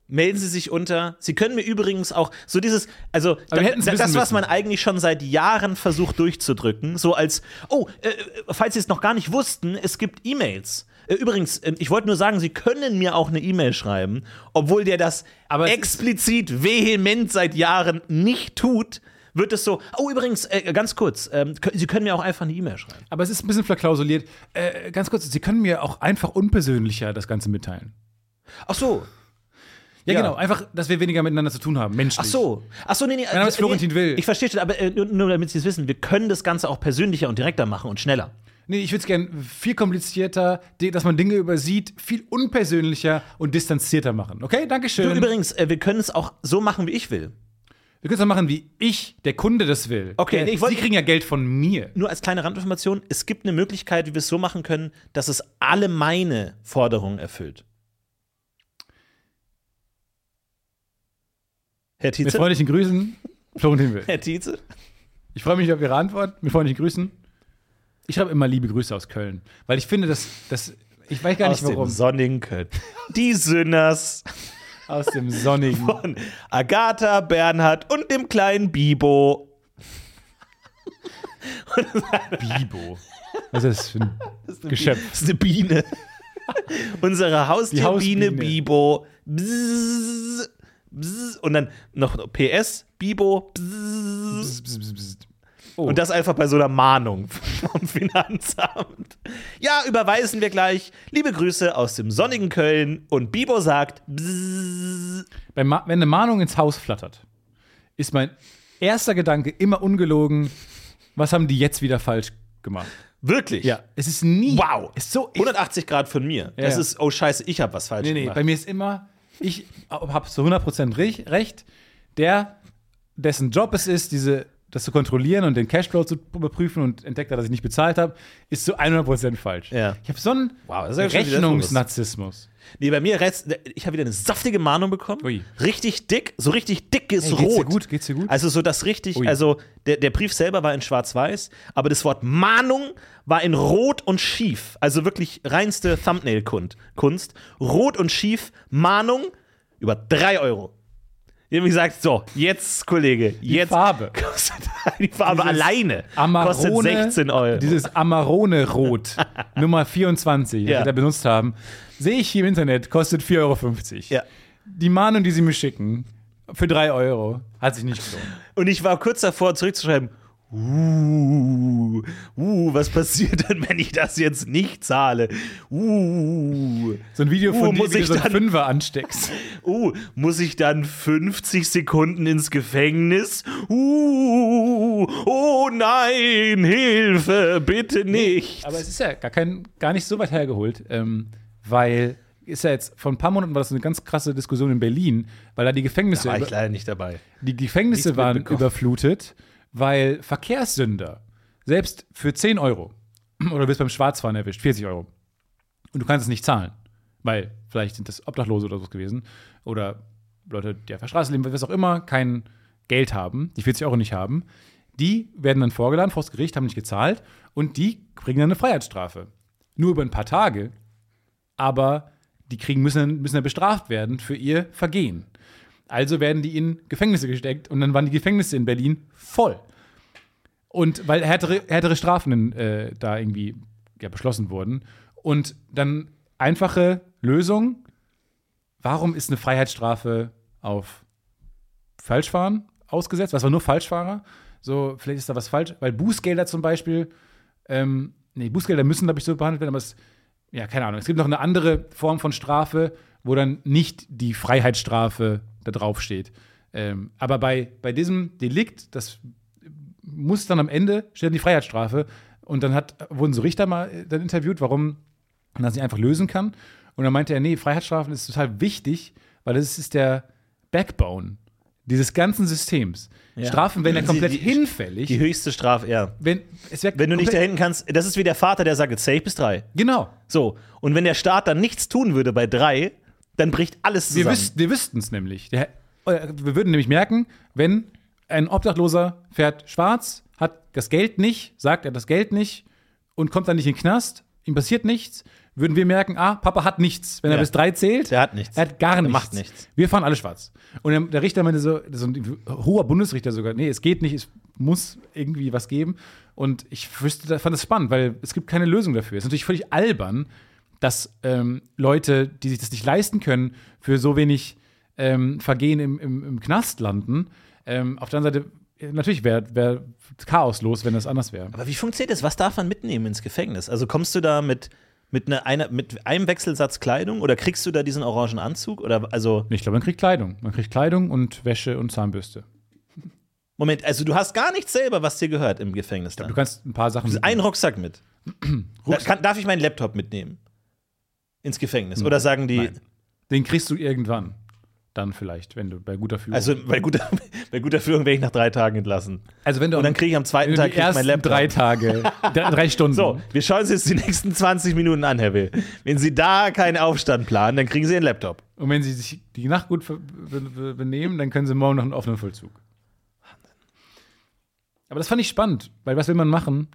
Melden Sie sich unter. Sie können mir übrigens auch so dieses, also da, das, was man eigentlich schon seit Jahren versucht durchzudrücken, so als, oh, äh, falls Sie es noch gar nicht wussten, es gibt E-Mails. Äh, Übrigens, äh, ich wollte nur sagen, Sie können mir auch eine E-Mail schreiben, obwohl der das Aber explizit vehement seit Jahren nicht tut, wird es so, oh, übrigens, äh, ganz kurz, ähm, Sie können mir auch einfach eine E-Mail schreiben. Aber es ist ein bisschen verklausuliert. Äh, ganz kurz, Sie können mir auch einfach unpersönlicher das Ganze mitteilen. Ach so. Ja, Ja. genau. Einfach, dass wir weniger miteinander zu tun haben, menschlich. Ach so. Ach so, nee, nee. Ist äh, Florentin nee, Will. Ich verstehe schon, aber äh, nur, nur damit Sie es wissen, wir können das Ganze auch persönlicher und direkter machen und schneller. Nee, ich würde es gerne viel komplizierter, dass man Dinge übersieht, viel unpersönlicher und distanzierter machen. Okay, Dankeschön. Du, übrigens, äh, wir können es auch so machen, wie ich will. Wir können es machen, wie ich, der Kunde, das will. Okay, Der, nee, ich wollt- Sie kriegen ja Geld von mir. Nur als kleine Randinformation, es gibt eine Möglichkeit, wie wir es so machen können, dass es alle meine Forderungen erfüllt. Herr Mit Tietze? freundlichen Grüßen, Florentin Will. Herr Tietze? Ich freue mich auf Ihre Antwort. Mit freundlichen Grüßen. Ich schreibe immer liebe Grüße aus Köln, weil ich finde, dass das ich weiß gar nicht Aus warum. dem sonnigen Köln. Die Sünners aus dem sonnigen. von Agatha, Bernhard und dem kleinen Bibo. Bibo. (laughs) Was ist das für ein Geschöpf? Das ist eine Biene. (laughs) Unsere Haustierbiene Hausbiene. Bibo. Bzzz, bzzz. Und dann noch PS, Bibo. Bzzz. Bzz, bzz, bzz, bzz. Oh. Und das einfach bei so einer Mahnung vom Finanzamt. Ja, überweisen wir gleich. Liebe Grüße aus dem sonnigen Köln. Und Bibo sagt, bzzz. Wenn eine Mahnung ins Haus flattert, ist mein erster Gedanke immer ungelogen, was haben die jetzt wieder falsch gemacht? wirklich? Ja, es ist nie. Wow. Ist so. Ich, 180 Grad von mir. Ja, das ja. ist, oh Scheiße, ich habe was falsch nee, nee, gemacht. bei mir ist immer, ich habe zu 100% rech- recht, der, dessen Job es ist, diese, das zu kontrollieren und den Cashflow zu überprüfen und entdeckt hat, dass ich nicht bezahlt habe, ist zu 100% falsch. Ja. Ich habe so einen Wow, ist ja Rechnungsnarzissmus. Nee, bei mir ich habe wieder eine saftige Mahnung bekommen. Ui. Richtig dick, so richtig dickes Hey, geht's Rot. dir gut? Geht's dir gut? Also so das richtig, Ui. also der, der Brief selber war in schwarz-weiß, aber das Wort Mahnung war in rot und schief. Also wirklich reinste Thumbnail-Kunst. Rot und schief, Mahnung über drei Euro. Die haben gesagt, so, jetzt, Kollege, jetzt Farbe. (laughs) kostet die Farbe Dieses alleine Amarone, kostet 16 Euro. Dieses Amarone-Rot, (laughs) Nummer 24, Ja. das wir da benutzt haben, sehe ich hier im Internet, kostet 4,50 Euro. Ja. Die Mahnung, die sie mir schicken, für 3 Euro, hat sich nicht gelohnt. Und ich war kurz davor, zurückzuschreiben, uh, uh, was passiert denn, wenn ich das jetzt nicht zahle? Uh, So ein Video Uh, von dir, muss wie du ich so einen dann- Fünfer ansteckst. (laughs) uh, muss ich dann 50 Sekunden ins Gefängnis? Uh, oh nein, Hilfe, bitte nicht. Aber es ist ja gar, kein, gar nicht so weit hergeholt, ähm, weil ist ja jetzt vor ein paar Monaten war das eine ganz krasse Diskussion in Berlin, weil da die Gefängnisse, war ich leider nicht dabei. die Gefängnisse nichts waren überflutet, weil Verkehrssünder selbst für 10 Euro (clears throat) oder bist beim Schwarzfahren erwischt, 40 Euro und du kannst es nicht zahlen, weil vielleicht sind das Obdachlose oder so gewesen oder Leute, die auf der Straße leben, was auch immer, kein Geld haben, die 40 Euro nicht haben, die werden dann vorgeladen vor das Gericht, haben nicht gezahlt und die kriegen dann eine Freiheitsstrafe. Nur über ein paar Tage, aber die kriegen, müssen, müssen dann bestraft werden für ihr Vergehen. Also werden die in Gefängnisse gesteckt und dann waren die Gefängnisse in Berlin voll. Und weil härtere, härtere Strafen äh, da irgendwie ja, beschlossen wurden. Und dann einfache Lösung: Warum ist eine Freiheitsstrafe auf Falschfahren ausgesetzt? Was war nur Falschfahrer? So, vielleicht ist da was falsch, weil Bußgelder zum Beispiel, ähm, nee, Bußgelder müssen, glaube ich, so behandelt werden, aber es, ja, keine Ahnung. Es gibt noch eine andere Form von Strafe, wo dann nicht die Freiheitsstrafe da drauf steht. Ähm, aber bei, bei diesem Delikt, das muss dann am Ende, steht dann die Freiheitsstrafe. Und dann hat, wurden so Richter mal äh, dann interviewt, warum man das nicht einfach lösen kann. Und dann meinte er, nee, Freiheitsstrafen ist total wichtig, weil das ist der Backbone dieses ganzen Systems. Strafen werden ja Die- komplett die- hinfällig. Die höchste Strafe, ja. wenn, Wenn du nicht da hinten kannst, das ist wie der Vater, der sagt, jetzt ich bis drei. Genau. So, und wenn der Staat dann nichts tun würde bei drei, dann bricht alles Wir, zusammen. wüs wir wüssten es nämlich. Der, äh, wir würden nämlich merken, wenn ein Obdachloser fährt schwarz, hat das Geld nicht, sagt er das Geld nicht und kommt dann nicht in den Knast, ihm passiert nichts, würden wir merken, ah, Papa hat nichts. Wenn er Ja. bis drei zählt, Der hat nichts. Er hat gar Der nichts. macht nichts. Wir fahren alle schwarz. Und der, der Richter meinte so, so ein hoher Bundesrichter sogar, nee, es geht nicht, es muss irgendwie was geben. Und ich wüsste, fand das spannend, weil es gibt keine Lösung dafür. Es ist natürlich völlig albern, dass ähm, Leute, die sich das nicht leisten können, für so wenig ähm, Vergehen im, im, im Knast landen. Ähm, auf der anderen Seite, äh, natürlich wäre wär Chaos los, wenn das anders wäre. Aber wie funktioniert das? Was darf man mitnehmen ins Gefängnis? Also kommst du da mit, mit, einer, einer, mit einem Wechselsatz Kleidung oder kriegst du da diesen orangen Anzug? Oder also, Ich glaube, man kriegt Kleidung. Man kriegt Kleidung und Wäsche und Zahnbürste. Moment, also du hast gar nichts selber, was dir gehört im Gefängnis. Du Dann. kannst ein paar Sachen. Einen Rucksack mit. (clears throat) da kann, darf ich meinen Laptop mitnehmen? Ins Gefängnis? Oder sagen die, Nein. Den kriegst du irgendwann. Dann vielleicht, wenn du bei guter Führung. also bei guter, (laughs) bei guter Führung werde ich nach drei Tagen entlassen. also wenn du Und dann kriege ich am zweiten Tag ersten mein Laptop. drei Tage, (laughs) drei, Stunden. So, wir schauen uns jetzt die nächsten 20 Minuten an, Herr Will. Wenn Sie da keinen Aufstand planen, dann kriegen Sie Ihren Laptop. Und wenn sie sich die Nacht gut benehmen, dann können sie morgen noch einen offenen Vollzug. Aber das fand ich spannend, weil was will man machen?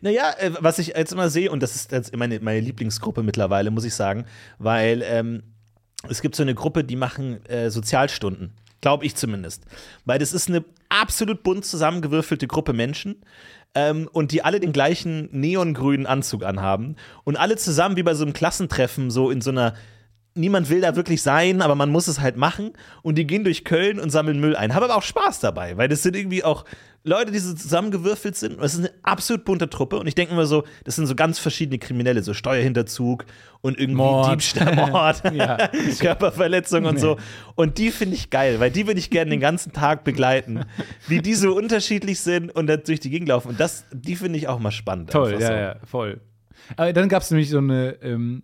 Naja, äh, was ich jetzt immer sehe, und das ist jetzt meine, meine Lieblingsgruppe mittlerweile, muss ich sagen, weil ähm, es gibt so eine Gruppe, die machen äh, Sozialstunden. Glaube ich zumindest. Weil das ist eine absolut bunt zusammengewürfelte Gruppe Menschen. Ähm, und die alle den gleichen neongrünen Anzug anhaben. Und alle zusammen wie bei so einem Klassentreffen, so in so einer. Niemand will da wirklich sein, aber man muss es halt machen. Und die gehen durch Köln und sammeln Müll ein. Haben aber auch Spaß dabei, weil das sind irgendwie auch Leute, die so zusammengewürfelt sind. Und es ist eine absolut bunte Truppe. Und ich denke immer so, das sind so ganz verschiedene Kriminelle, so Steuerhinterzug und irgendwie Mord. Diebstahl, Mord, (laughs) Ja. (laughs) Körperverletzung und so. Und die finde ich geil, weil die würde ich gerne den ganzen Tag begleiten, (laughs) wie die so unterschiedlich sind und dann durch die Gegend laufen. Und das, die finde ich auch mal spannend. Toll, ja, so. ja, voll. Aber dann gab es nämlich so eine, ähm,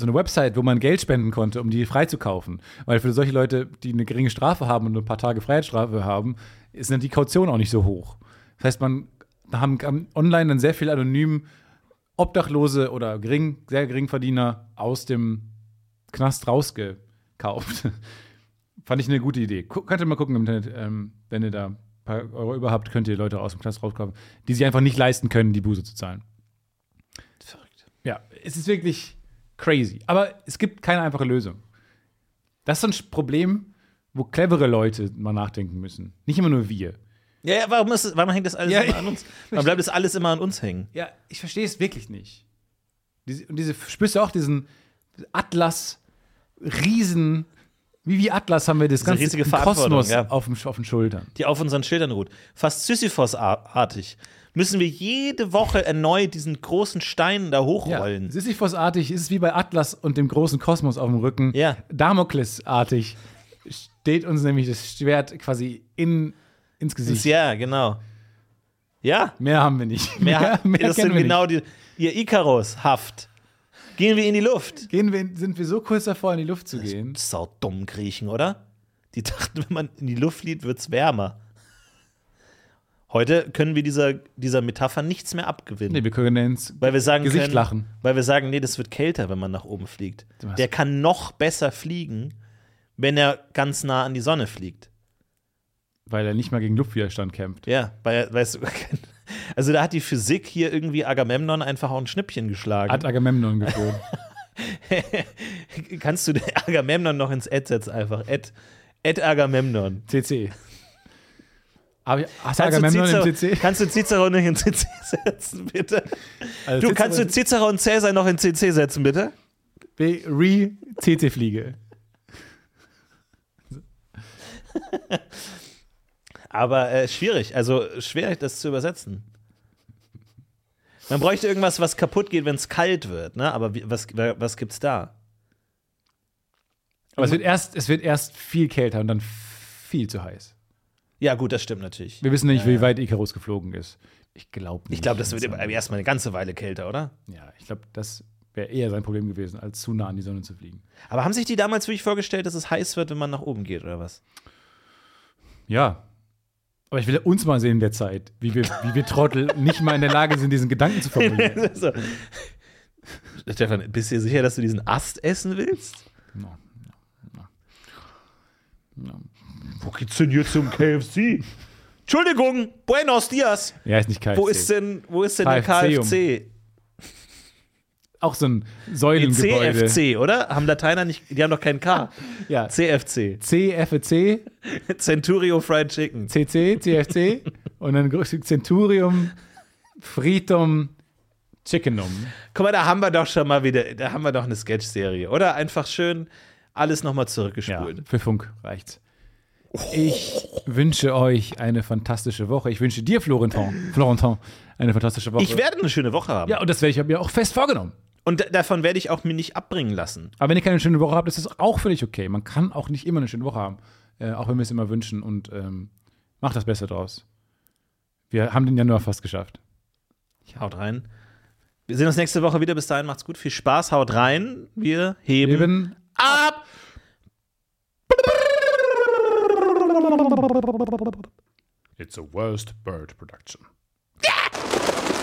so eine Website, wo man Geld spenden konnte, um die freizukaufen. Weil für solche Leute, die eine geringe Strafe haben und ein paar Tage Freiheitsstrafe haben, ist dann die Kaution auch nicht so hoch. Das heißt, man da haben haben online dann sehr viel anonym Obdachlose oder gering, sehr Geringverdiener aus dem Knast rausgekauft. (laughs) Fand ich eine gute Idee. Guck, könnt ihr mal gucken im Internet, ähm, wenn ihr da ein paar Euro überhaupt, könnt ihr Leute aus dem Knast rauskaufen, die sich einfach nicht leisten können, die Buße zu zahlen. Verrückt. Ja, es ist wirklich crazy. Aber es gibt keine einfache Lösung. Das ist ein Problem, wo clevere Leute mal nachdenken müssen. Nicht immer nur wir. Ja, ja warum, ist, warum hängt das alles Ja, immer an uns? Warum bleibt das alles immer an uns hängen? Ja, ich verstehe es wirklich nicht. Diese, und diese, spürst du auch diesen Atlas, Riesen, wie wie Atlas haben wir das ganze riesige Kosmos ja. auf, dem, auf den Schultern. die auf unseren Schildern ruht. Fast Sisyphos-artig. Müssen wir jede Woche erneut diesen großen Stein da Ja, hochrollen. Sisyphos-artig ist es wie bei Atlas und dem großen Kosmos auf dem Rücken. Ja. Damokles-artig steht uns nämlich das Schwert quasi in, ins Gesicht. Ja, genau. Ja, Mehr haben wir nicht. mehr, (laughs) das kennen sind wir genau die, ihr Icarus-Haft. Gehen wir in die Luft. Gehen wir, sind wir so kurz davor, in die Luft zu gehen? Sau dumm Griechen, oder? Die (laughs) dachten, wenn man in die Luft fliegt, wird es wärmer. Heute können wir dieser, dieser Metapher nichts mehr abgewinnen. Nee, wir können ins Weil wir sagen Gesicht können, lachen. Weil wir sagen, nee, das wird kälter, wenn man nach oben fliegt. Der kann noch besser fliegen, wenn er ganz nah an die Sonne fliegt. Weil er nicht mal gegen Luftwiderstand kämpft. Ja, weil, weißt (laughs) du, also da hat die Physik hier irgendwie Agamemnon einfach auch ein Schnippchen geschlagen. Hat Agamemnon geflogen. (laughs) Kannst du den Agamemnon noch ins Ad setzen einfach? Ad, Ad Agamemnon. CC. Aber hast du Agamemnon Cicero, im CC? kannst du Cicero noch in CC setzen, bitte? Also Du, kannst du Cicero und Cäsar noch in CC setzen, bitte? Re-CC-Fliege. (laughs) Aber äh, schwierig, also schwer, das zu übersetzen. Man bräuchte irgendwas, was kaputt geht, wenn es kalt wird, ne? Aber wie, was, was gibt's da? Aber es wird, erst, es wird erst viel kälter und dann viel zu heiß. Ja, gut, das stimmt natürlich. Wir wissen nicht, wie weit Icarus geflogen ist. Ich glaube nicht. Ich glaube, das wird erstmal eine ganze Weile kälter, oder? Ja, ich glaube, das wäre eher sein Problem gewesen, als zu nah an die Sonne zu fliegen. Aber haben sich die damals wirklich vorgestellt, dass es heiß wird, wenn man nach oben geht, oder was? Ja. Aber ich will uns mal sehen in der Zeit, wie wir, wie wir Trottel nicht mal in der Lage sind, diesen Gedanken zu formulieren. (laughs) so. Stefan, bist du dir sicher, dass du diesen Ast essen willst? No, Wo geht's denn hier zum KFC? Entschuldigung, Buenos Dias. Ja, ist nicht kalt. Wo ist denn, wo ist denn der KFC? KFC? Auch so ein Säulengebäude. CFC, oder? Haben Lateiner nicht, die haben doch kein K. Ja. (laughs) CFC. CFC, (laughs) Centurio Fried Chicken. CC, CFC und dann Centurium, Fritum, Chickenum. Guck mal, da haben wir doch schon mal wieder, da haben wir doch eine Sketch-Serie, oder? Einfach schön alles nochmal Ja, zurückgespult. für Funk reicht's. Ich wünsche euch eine fantastische Woche. Ich wünsche dir, Florentin, Florentin eine fantastische Woche. Ich werde eine schöne Woche haben. ja, und das werde ich mir auch fest vorgenommen. Und davon werde ich auch mir nicht abbringen lassen. Aber wenn ihr keine schöne Woche habt, ist das auch völlig okay. Man kann auch nicht immer eine schöne Woche haben. Äh, auch wenn wir es immer wünschen. Und ähm, macht das Beste draus. Wir haben den Januar fast geschafft. Ich haut rein. Wir sehen uns nächste Woche wieder. Bis dahin macht's gut. Viel Spaß. Haut rein. Wir heben, heben ab. It's a worst bird production. Yeah!